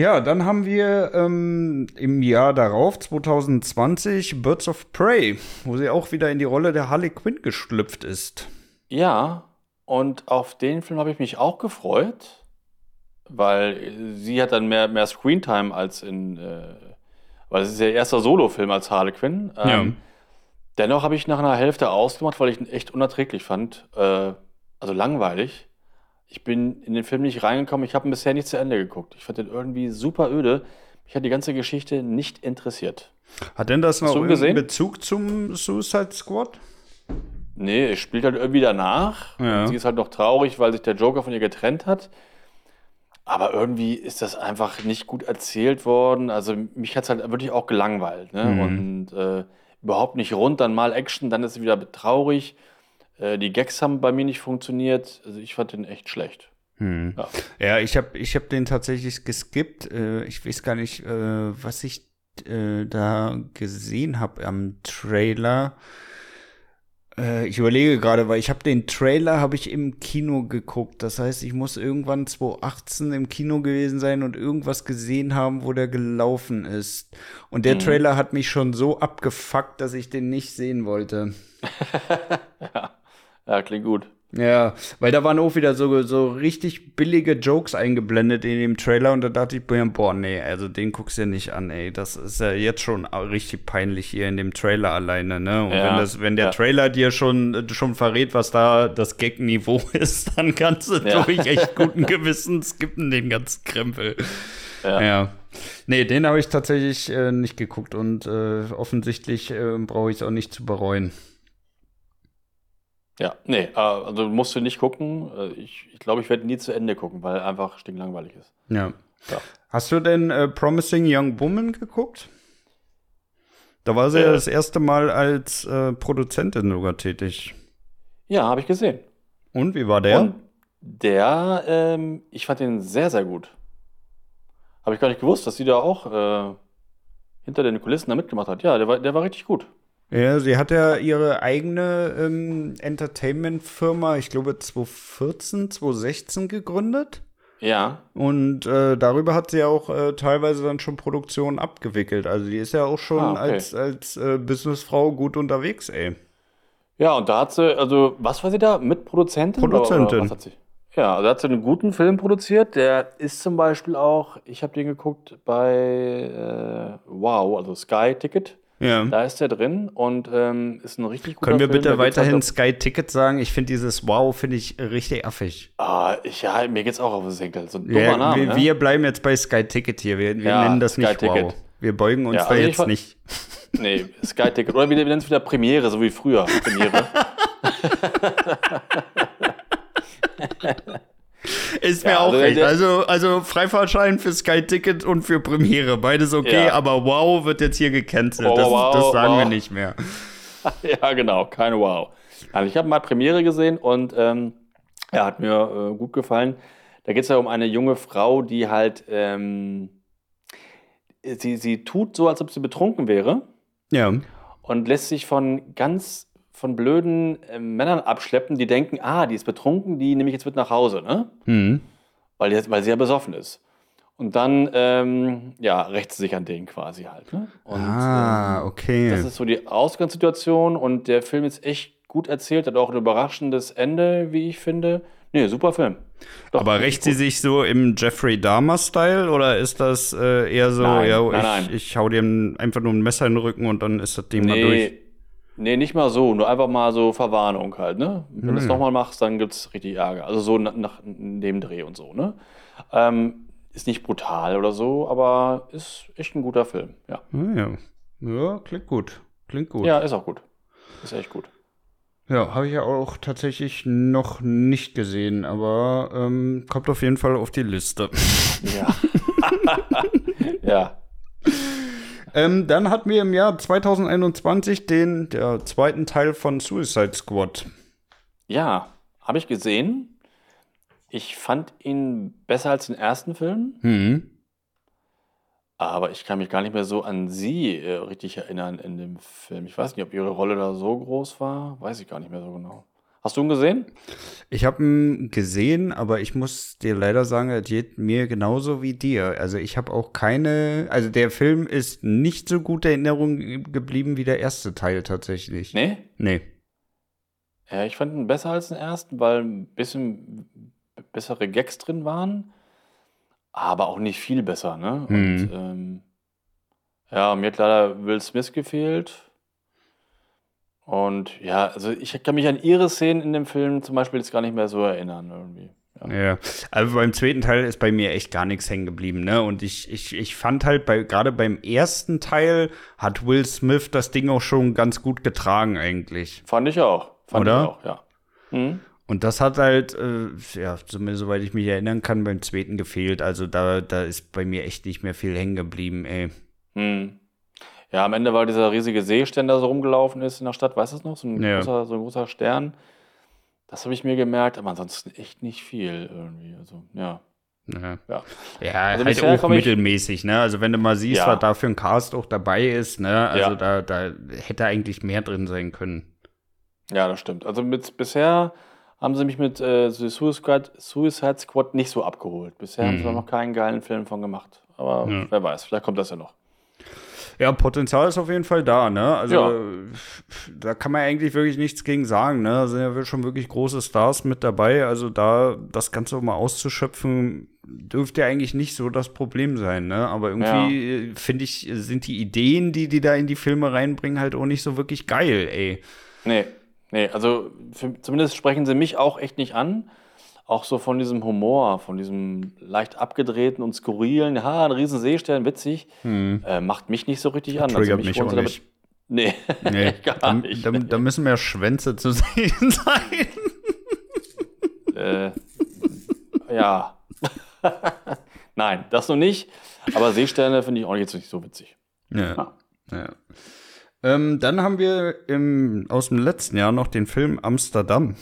Ja, dann haben wir ähm, im Jahr darauf, 2020, Birds of Prey, wo sie auch wieder in die Rolle der Harley Quinn geschlüpft ist. Ja, und auf den Film habe ich mich auch gefreut, weil sie hat dann mehr, mehr Screentime als in, äh, weil es ist ihr erster Solo-Film als Harlequin. Ähm, Dennoch habe ich nach einer Hälfte ausgemacht, weil ich ihn echt unerträglich fand, äh, also langweilig. Ich bin in den Film nicht reingekommen, ich habe ihn bisher nicht zu Ende geguckt. Ich fand den irgendwie super öde. Mich hat die ganze Geschichte nicht interessiert. Hat denn das noch gesehen? Bezug zum Suicide Squad? Nee, es spielt halt irgendwie danach. Ja. Sie ist halt noch traurig, weil sich der Joker von ihr getrennt hat. Aber irgendwie ist das einfach nicht gut erzählt worden. Also mich hat es halt wirklich auch gelangweilt. Ne? Mhm. Und äh, überhaupt nicht rund. Dann mal Action, dann ist es wieder traurig. Äh, die Gags haben bei mir nicht funktioniert. Also ich fand den echt schlecht. Hm. Ja. Ja, ich habe ich hab den tatsächlich geskippt. Äh, ich weiß gar nicht, äh, was ich äh, da gesehen habe am Trailer. Äh, ich überlege gerade, weil ich habe den Trailer habe ich im Kino geguckt. Das heißt, ich muss irgendwann 2018 im Kino gewesen sein und irgendwas gesehen haben, wo der gelaufen ist. Und der Mhm. Trailer hat mich schon so abgefuckt, dass ich den nicht sehen wollte. ja. Ja, klingt gut. Ja, weil da waren auch wieder so, so richtig billige Jokes eingeblendet in dem Trailer und da dachte ich mir, boah, nee, also den guckst du ja nicht an, ey. Das ist ja jetzt schon richtig peinlich hier in dem Trailer alleine, ne? Und Ja, wenn das, wenn der ja. Trailer dir schon, schon verrät, was da das Gag-Niveau ist, dann kannst du Ja. durch echt guten Gewissens skippen den ganzen Krempel. Ja. Ja. Nee, den habe ich tatsächlich äh, nicht geguckt und äh, offensichtlich äh, brauche ich es auch nicht zu bereuen. Ja, nee, äh, also musst du nicht gucken. Äh, Ich, ich glaube, ich werde nie zu Ende gucken, weil einfach stinklangweilig ist. Ja. Ja. Hast du denn äh, Promising Young Woman geguckt? Da war sie ja Äh. das erste Mal als äh, Produzentin sogar tätig. Ja, habe ich gesehen. Und wie war der? Und der, ähm, ich fand den sehr, sehr gut. Habe ich gar nicht gewusst, dass sie da auch hinter den Kulissen da mitgemacht hat. Ja, der war, der war richtig gut. Ja, sie hat ja ihre eigene ähm, Entertainment-Firma, ich glaube 2014, 2016 gegründet. Ja, Und äh, darüber hat sie auch äh, teilweise dann schon Produktionen abgewickelt. Also die ist ja auch schon Ah, okay. als, als äh, Businessfrau gut unterwegs, ey. ja, und da hat sie, also, was war sie da? Mitproduzentin? Oder- Produzentin. Oder hat sie? Ja, also hat sie einen guten Film produziert. Der ist zum Beispiel auch, ich habe den geguckt bei äh, Wow, also Sky Ticket. Ja. Da ist der drin und ähm, ist ein richtig guter Können wir Film. bitte Da halt weiterhin um- Sky Ticket sagen? Ich finde dieses Wow, finde ich richtig affig. Ah, ich, ja, mir geht's auch auf den Senkel. So ein dummer Ja, Name, wir, ne? wir bleiben jetzt bei Sky Ticket hier. Wir, wir Ja, nennen das Sky nicht Wow. Ticket. Wir beugen uns Ja, da also ich jetzt nicht. Nee, Sky Ticket. Oder wir nennen es wieder Premiere, so wie früher. Premiere. Ist mir Ja, auch also recht. Also, also Freifahrtschein für Sky Ticket und für Premiere. Beides okay, Ja. aber Wow wird jetzt hier gecancelt. Wow, das, wow, das sagen wir wow. nicht mehr. ja, genau. Keine Wow. Also ich habe mal Premiere gesehen und ähm, ja, hat mir äh, gut gefallen. Da geht es ja um eine junge Frau, die halt, ähm, sie, sie tut so, als ob sie betrunken wäre Ja. und lässt sich von ganz von blöden äh, Männern abschleppen, die denken, ah, die ist betrunken, die nehme ich jetzt mit nach Hause, ne? Hm. weil, die, weil sie ja besoffen ist. Und dann, ähm, ja, rächt sie sich an denen quasi halt. Ne? Und, Ah, ähm, okay. Das ist so die Ausgangssituation und der Film ist echt gut erzählt, hat auch ein überraschendes Ende, wie ich finde. Nee, super Film. Doch, aber rächt sie sich so im Jeffrey Dahmer-Style oder ist das äh, eher so, Nein, ja, nein, ich, nein. ich hau dir ein- einfach nur ein Messer in den Rücken und dann ist das Ding mal durch? Nee, nicht mal so, nur einfach mal so Verwarnung halt, ne? Wenn du es Hm. nochmal machst, dann gibt's richtig Ärger. Also so nach, nach dem Dreh und so, ne? Ähm, ist nicht brutal oder so, aber ist echt ein guter Film, ja. Ah, ja. ja, klingt gut. Klingt gut. Ja, ist auch gut. Ist echt gut. Ja, habe ich ja auch tatsächlich noch nicht gesehen, aber ähm, kommt auf jeden Fall auf die Liste. Ja. ja. Ähm, dann hatten wir im Jahr 2021 den der zweiten Teil von Suicide Squad. Ja, habe ich gesehen. Ich fand ihn besser als den ersten Film. Mhm. Aber ich kann mich gar nicht mehr so an sie äh, richtig erinnern in dem Film. Ich weiß nicht, ob ihre Rolle da so groß war. Weiß ich gar nicht mehr so genau. Hast du ihn gesehen? Ich habe ihn gesehen, aber ich muss dir leider sagen, er geht mir genauso wie dir. Also ich habe auch keine, also der Film ist nicht so gut in Erinnerung geblieben wie der erste Teil tatsächlich. Nee? Nee. Ja, ich fand ihn besser als den ersten, weil ein bisschen bessere Gags drin waren aber auch nicht viel besser, ne? Mhm. Und ähm, ja, mir hat leider Will Smith gefehlt. Und ja, also ich kann mich an ihre Szenen in dem Film zum Beispiel jetzt gar nicht mehr so erinnern irgendwie. Ja. also beim zweiten Teil ist bei mir echt gar nichts hängen geblieben, ne? Und ich, ich, ich fand halt bei, gerade beim ersten Teil hat Will Smith das Ding auch schon ganz gut getragen eigentlich. Fand ich auch. Fand Oder? ich auch, ja. Mhm. Und das hat halt, äh, ja, zumindest soweit ich mich erinnern kann, beim zweiten gefehlt. Also da, da ist bei mir echt nicht mehr viel hängen geblieben, ey. Hm. Ja, am Ende war dieser riesige Seeständer so rumgelaufen ist in der Stadt, weißt du es noch? So ein, ja. großer, so ein großer Stern. Das habe ich mir gemerkt, aber ansonsten echt nicht viel irgendwie. Also, ja. Ja, ja. ja also halt auch mittelmäßig, ne? Also wenn du mal siehst, ja. was da für ein Cast auch dabei ist, ne? Also ja. da, da hätte eigentlich mehr drin sein können. Ja, das stimmt. Also mit bisher haben sie mich mit äh, Suicide, Suicide Squad nicht so abgeholt. Bisher mhm. haben sie mhm. noch keinen geilen Film von gemacht. Aber wer weiß, vielleicht kommt das ja noch. Ja, Potenzial ist auf jeden Fall da, ne? Also ja. da kann man eigentlich wirklich nichts gegen sagen, ne? Da sind ja schon wirklich große Stars mit dabei. Also da das Ganze mal auszuschöpfen, dürfte ja eigentlich nicht so das Problem sein, ne? Aber irgendwie ja. finde ich, sind die Ideen, die die da in die Filme reinbringen, halt auch nicht so wirklich geil, ey. Nee, Nee, also für, zumindest sprechen sie mich auch echt nicht an. Auch so von diesem Humor, von diesem leicht abgedrehten und skurrilen, ha, ein riesen Seestern, witzig, hm. äh, macht mich nicht so richtig an. Also Triggert also mich, mich auch nicht. Nee, nee gar da, nicht. Da, da, müssen mehr Schwänze zu sehen sein. äh, ja. Nein, das noch nicht. Aber Seesterne finde ich auch jetzt nicht so witzig. Ja. ja. ja. Ähm, dann haben wir im, aus dem letzten Jahr noch den Film Amsterdam.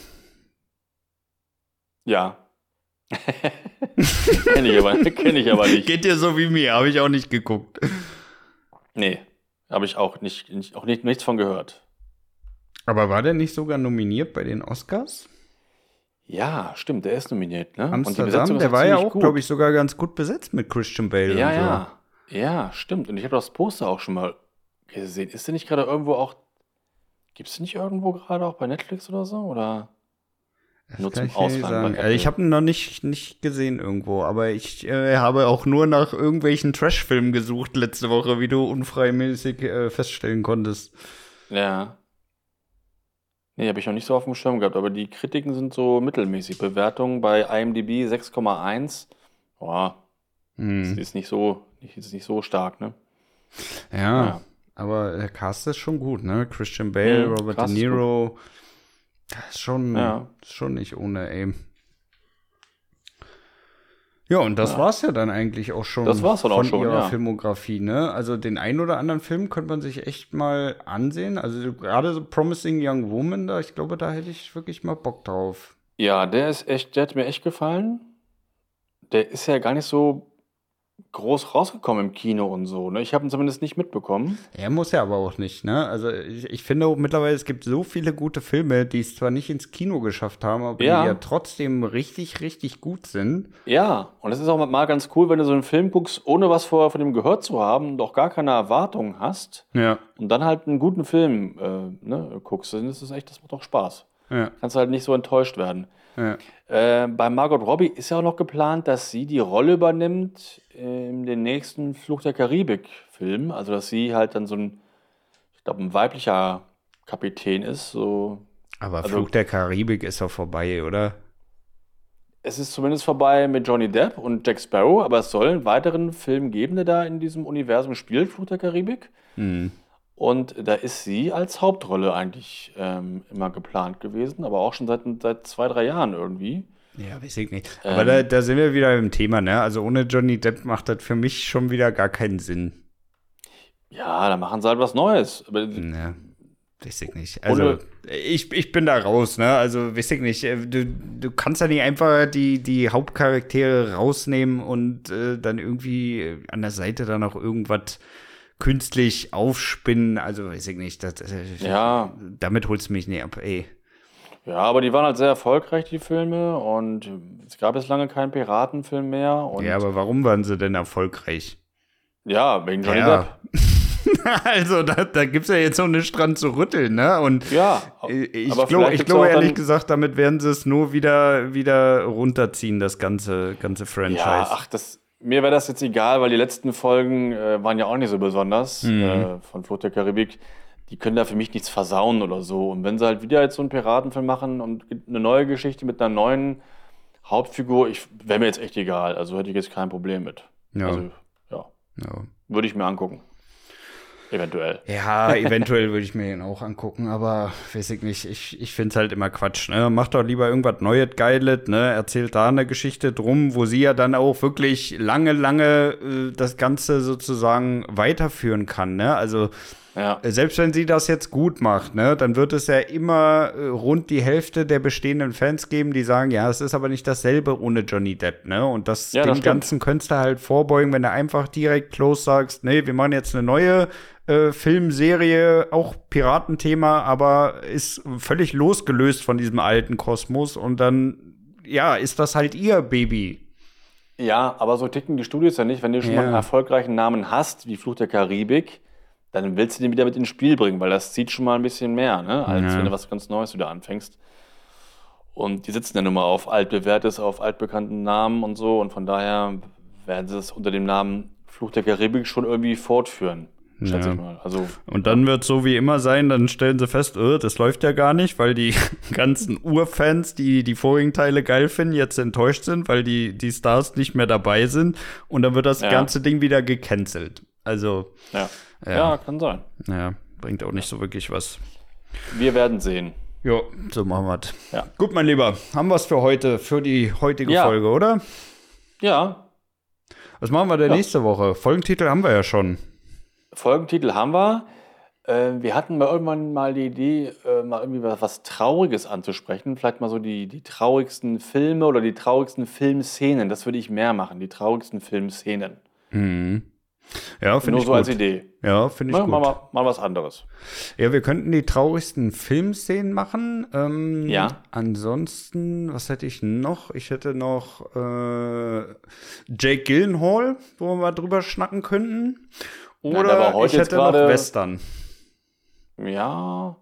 Ja. Kenne ich, aber, kenn ich aber nicht. Geht dir so wie mir, habe ich auch nicht geguckt. Nee, habe ich auch nicht, nicht, auch nicht, nichts von gehört. Aber war der nicht sogar nominiert bei den Oscars? Ja, stimmt, der ist nominiert, ne? Amsterdam, der war ja auch, glaube ich, sogar ganz gut besetzt mit Christian Bale. Ja, und so. ja. Ja, stimmt. Und ich habe das Poster auch schon mal gesehen. Ist der nicht gerade irgendwo auch. Gibt es nicht irgendwo gerade auch bei Netflix oder so? Oder das nur zum Ausleihen? Also ich habe ihn noch nicht, nicht gesehen irgendwo, aber ich äh, habe auch nur nach irgendwelchen Trash-Filmen gesucht letzte Woche, wie du unfreimäßig äh, feststellen konntest. Ja. Nee, habe ich noch nicht so auf dem Schirm gehabt, aber die Kritiken sind so mittelmäßig. Bewertung bei IMDb 6,1. Boah. Hm. Ist nicht so, ist nicht so stark, ne? Ja. ja. Aber der Cast ist schon gut, ne? Christian Bale, mhm, Robert De Niro. Das ist schon, ja. schon nicht ohne ey. Ja, und das ja. war's ja dann eigentlich auch schon das war's dann von auch schon, ihrer ja. Filmografie, ne? Also den einen oder anderen Film könnte man sich echt mal ansehen. Also gerade so Promising Young Woman, da, ich glaube, da hätte ich wirklich mal Bock drauf. Ja, der ist echt, der hat mir echt gefallen. Der ist ja gar nicht so groß rausgekommen im Kino und so. Ne? Ich habe ihn zumindest nicht mitbekommen. Er muss ja aber auch nicht, ne? Also ich, ich finde mittlerweile, es gibt so viele gute Filme, die es zwar nicht ins Kino geschafft haben, aber ja. die ja trotzdem richtig, richtig gut sind. Ja, und es ist auch mal ganz cool, wenn du so einen Film guckst, ohne was vorher von dem gehört zu haben, doch gar keine Erwartungen hast. Ja. Und dann halt einen guten Film äh, ne, guckst, dann ist es echt, das macht doch Spaß. Ja. Kannst halt nicht so enttäuscht werden. Ja. Äh, bei Margot Robbie ist ja auch noch geplant, dass sie die Rolle übernimmt in den nächsten Fluch der Karibik-Film. Also, dass sie halt dann so ein, ich glaube, ein weiblicher Kapitän ist. So. Aber also, Fluch der Karibik ist doch vorbei, oder? Es ist zumindest vorbei mit Johnny Depp und Jack Sparrow, aber es soll einen weiteren Film geben, der da in diesem Universum spielt, Fluch der Karibik. Mhm. Und da ist sie als Hauptrolle eigentlich ähm, immer geplant gewesen, aber auch schon seit, seit zwei, drei Jahren irgendwie. Ja, weiß ich nicht. Aber ähm, da, da sind wir wieder im Thema, ne? Also ohne Johnny Depp macht das für mich schon wieder gar keinen Sinn. Ja, da machen sie halt was Neues. Aber ja, weiß ich nicht. Also ich, ich bin da raus, ne? Also weiß ich nicht. Äh, du, du kannst ja nicht einfach die, die Hauptcharaktere rausnehmen und äh, dann irgendwie an der Seite dann noch irgendwas künstlich aufspinnen. Also weiß ich nicht. Das, ja. Damit holst du mich nicht ab, ey. Ja, aber die waren halt sehr erfolgreich, die Filme. Und es gab jetzt lange keinen Piratenfilm mehr. ja, aber warum waren sie denn erfolgreich? Ja, wegen Johnny ja. Depp. also da, da gibt es ja jetzt noch nichts dran zu rütteln, ne? Und ja, ich glaube ich glaub, ehrlich gesagt, damit werden sie es nur wieder, wieder runterziehen, das ganze, ganze Franchise. Ja, ach, das, mir wäre das jetzt egal, weil die letzten Folgen äh, waren ja auch nicht so besonders mhm. äh, von Flucht der Karibik. Die können da für mich nichts versauen oder so. Und wenn sie halt wieder jetzt so einen Piratenfilm machen und eine neue Geschichte mit einer neuen Hauptfigur, wäre mir jetzt echt egal. Also hätte ich jetzt kein Problem mit. Ja. Also, ja. ja. Würde ich mir angucken. Eventuell. Ja, eventuell würde ich mir den auch angucken, aber weiß ich nicht. Ich, ich finde es halt immer Quatsch. Ne? Macht doch lieber irgendwas Neues, Geiles, ne? Erzählt da eine Geschichte drum, wo sie ja dann auch wirklich lange, lange äh, das Ganze sozusagen weiterführen kann. Ne? Also ja. Selbst wenn sie das jetzt gut macht, ne, dann wird es ja immer äh, rund die Hälfte der bestehenden Fans geben, die sagen, ja, es ist aber nicht dasselbe ohne Johnny Depp, ne? Und das ja, dem das Ganzen könntest du halt vorbeugen, wenn du einfach direkt close sagst, nee, wir machen jetzt eine neue äh, Filmserie, auch Piratenthema, aber ist völlig losgelöst von diesem alten Kosmos und dann, ja, ist das halt ihr Baby. Ja, aber so ticken die Studios ja nicht. Wenn du schon ja. mal einen erfolgreichen Namen hast, wie Fluch der Karibik, dann willst du den wieder mit ins Spiel bringen, weil das zieht schon mal ein bisschen mehr, ne? als ja. wenn du was ganz Neues wieder anfängst. Und die sitzen ja nun mal auf altbewährtes, auf altbekannten Namen und so. Und von daher werden sie es unter dem Namen Fluch der Karibik schon irgendwie fortführen. Schätze ja. ich mal. Also, und dann wird es so wie immer sein, dann stellen sie fest, oh, das läuft ja gar nicht, weil die ganzen Urfans, die die vorigen Teile geil finden, jetzt enttäuscht sind, weil die, die Stars nicht mehr dabei sind. Und dann wird das ja. ganze Ding wieder gecancelt. Also. Ja. Ja. ja, kann sein. Ja, bringt auch nicht so wirklich was. Wir werden sehen. Jo, so machen wir es. Ja. Gut, mein Lieber, haben wir es für heute, für die heutige ja. Folge, oder? Ja. Was machen wir denn ja. nächste Woche? Folgentitel haben wir ja schon. Folgentitel haben wir. Äh, wir hatten mal irgendwann mal die Idee, äh, mal irgendwie was, was, Trauriges anzusprechen. Vielleicht mal so die, die traurigsten Filme oder die traurigsten Filmszenen. Das würde ich mehr machen, die traurigsten Filmszenen. Mhm. Ja, finde ich so gut. als Idee. Ja, finde ich mal, gut. Mal, mal, was anderes. Ja, wir könnten die traurigsten Filmszenen machen. Ähm, ja. Ansonsten, was hätte ich noch? Ich hätte noch äh, Jake Gyllenhaal, wo wir mal drüber schnacken könnten. Oder Nein, ich hätte noch Western. Ja.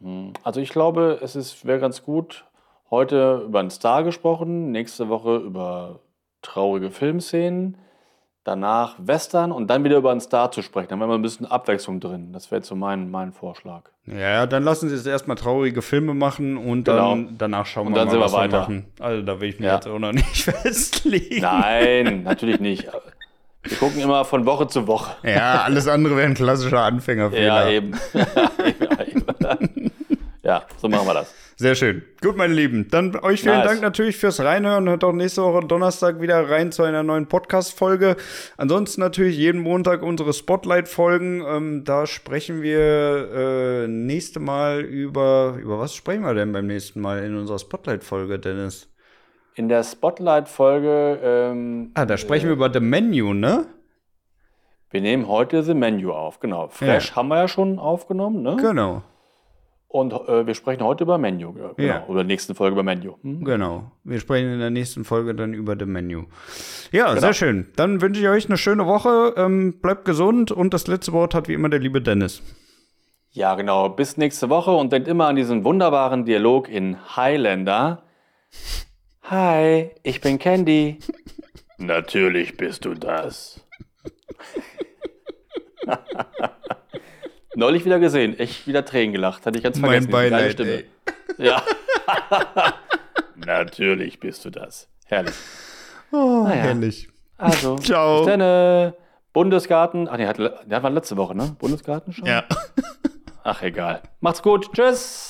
Hm, also ich glaube, es wäre ganz gut, heute über einen Star gesprochen, nächste Woche über traurige Filmszenen danach Western und dann wieder über einen Star zu sprechen. Dann wäre ein bisschen Abwechslung drin. Das wäre jetzt so mein, mein Vorschlag. Ja, dann lassen Sie jetzt erstmal traurige Filme machen und genau. dann danach schauen und wir mal, was wir weiter. machen. Also da will ich mich ja. jetzt auch noch nicht festlegen. Nein, natürlich nicht. Wir gucken immer von Woche zu Woche. Ja, alles andere wäre ein klassischer Anfängerfehler. Ja, eben. ja, eben. ja, so machen wir das. Sehr schön. Gut, meine Lieben. Dann euch vielen nice. Dank natürlich fürs Reinhören. Hört auch nächste Woche Donnerstag wieder rein zu einer neuen Podcast-Folge. Ansonsten natürlich jeden Montag unsere Spotlight-Folgen. Ähm, da sprechen wir äh, nächste Mal über, über was sprechen wir denn beim nächsten Mal in unserer Spotlight-Folge, Dennis? In der Spotlight-Folge. Ähm, ah, da sprechen äh, wir über The Menu, ne? Wir nehmen heute The Menu auf, genau. Fresh ja. haben wir ja schon aufgenommen, ne? Genau. Und äh, wir sprechen heute über Menu, genau. Ja. Oder nächsten Folge über Menu. Hm? Genau. Wir sprechen in der nächsten Folge dann über das Menu. Ja, genau. sehr schön. Dann wünsche ich euch eine schöne Woche. Ähm, bleibt gesund und das letzte Wort hat wie immer der liebe Dennis. Ja, genau. Bis nächste Woche und denkt immer an diesen wunderbaren Dialog in Highlander. Hi, ich bin Candy. Natürlich bist du das. Neulich wieder gesehen, echt wieder Tränen gelacht. Hatte ich ganz vergessen. Mein Beileid, Stimme. Ey. Ja. Natürlich bist du das. Herrlich. Oh, naja. herrlich. Also, Ciao. Bis dann. Bundesgarten. Ach nee, hat, der war letzte Woche, ne? Bundesgarten schon? Ja. Ach, egal. Macht's gut. Tschüss.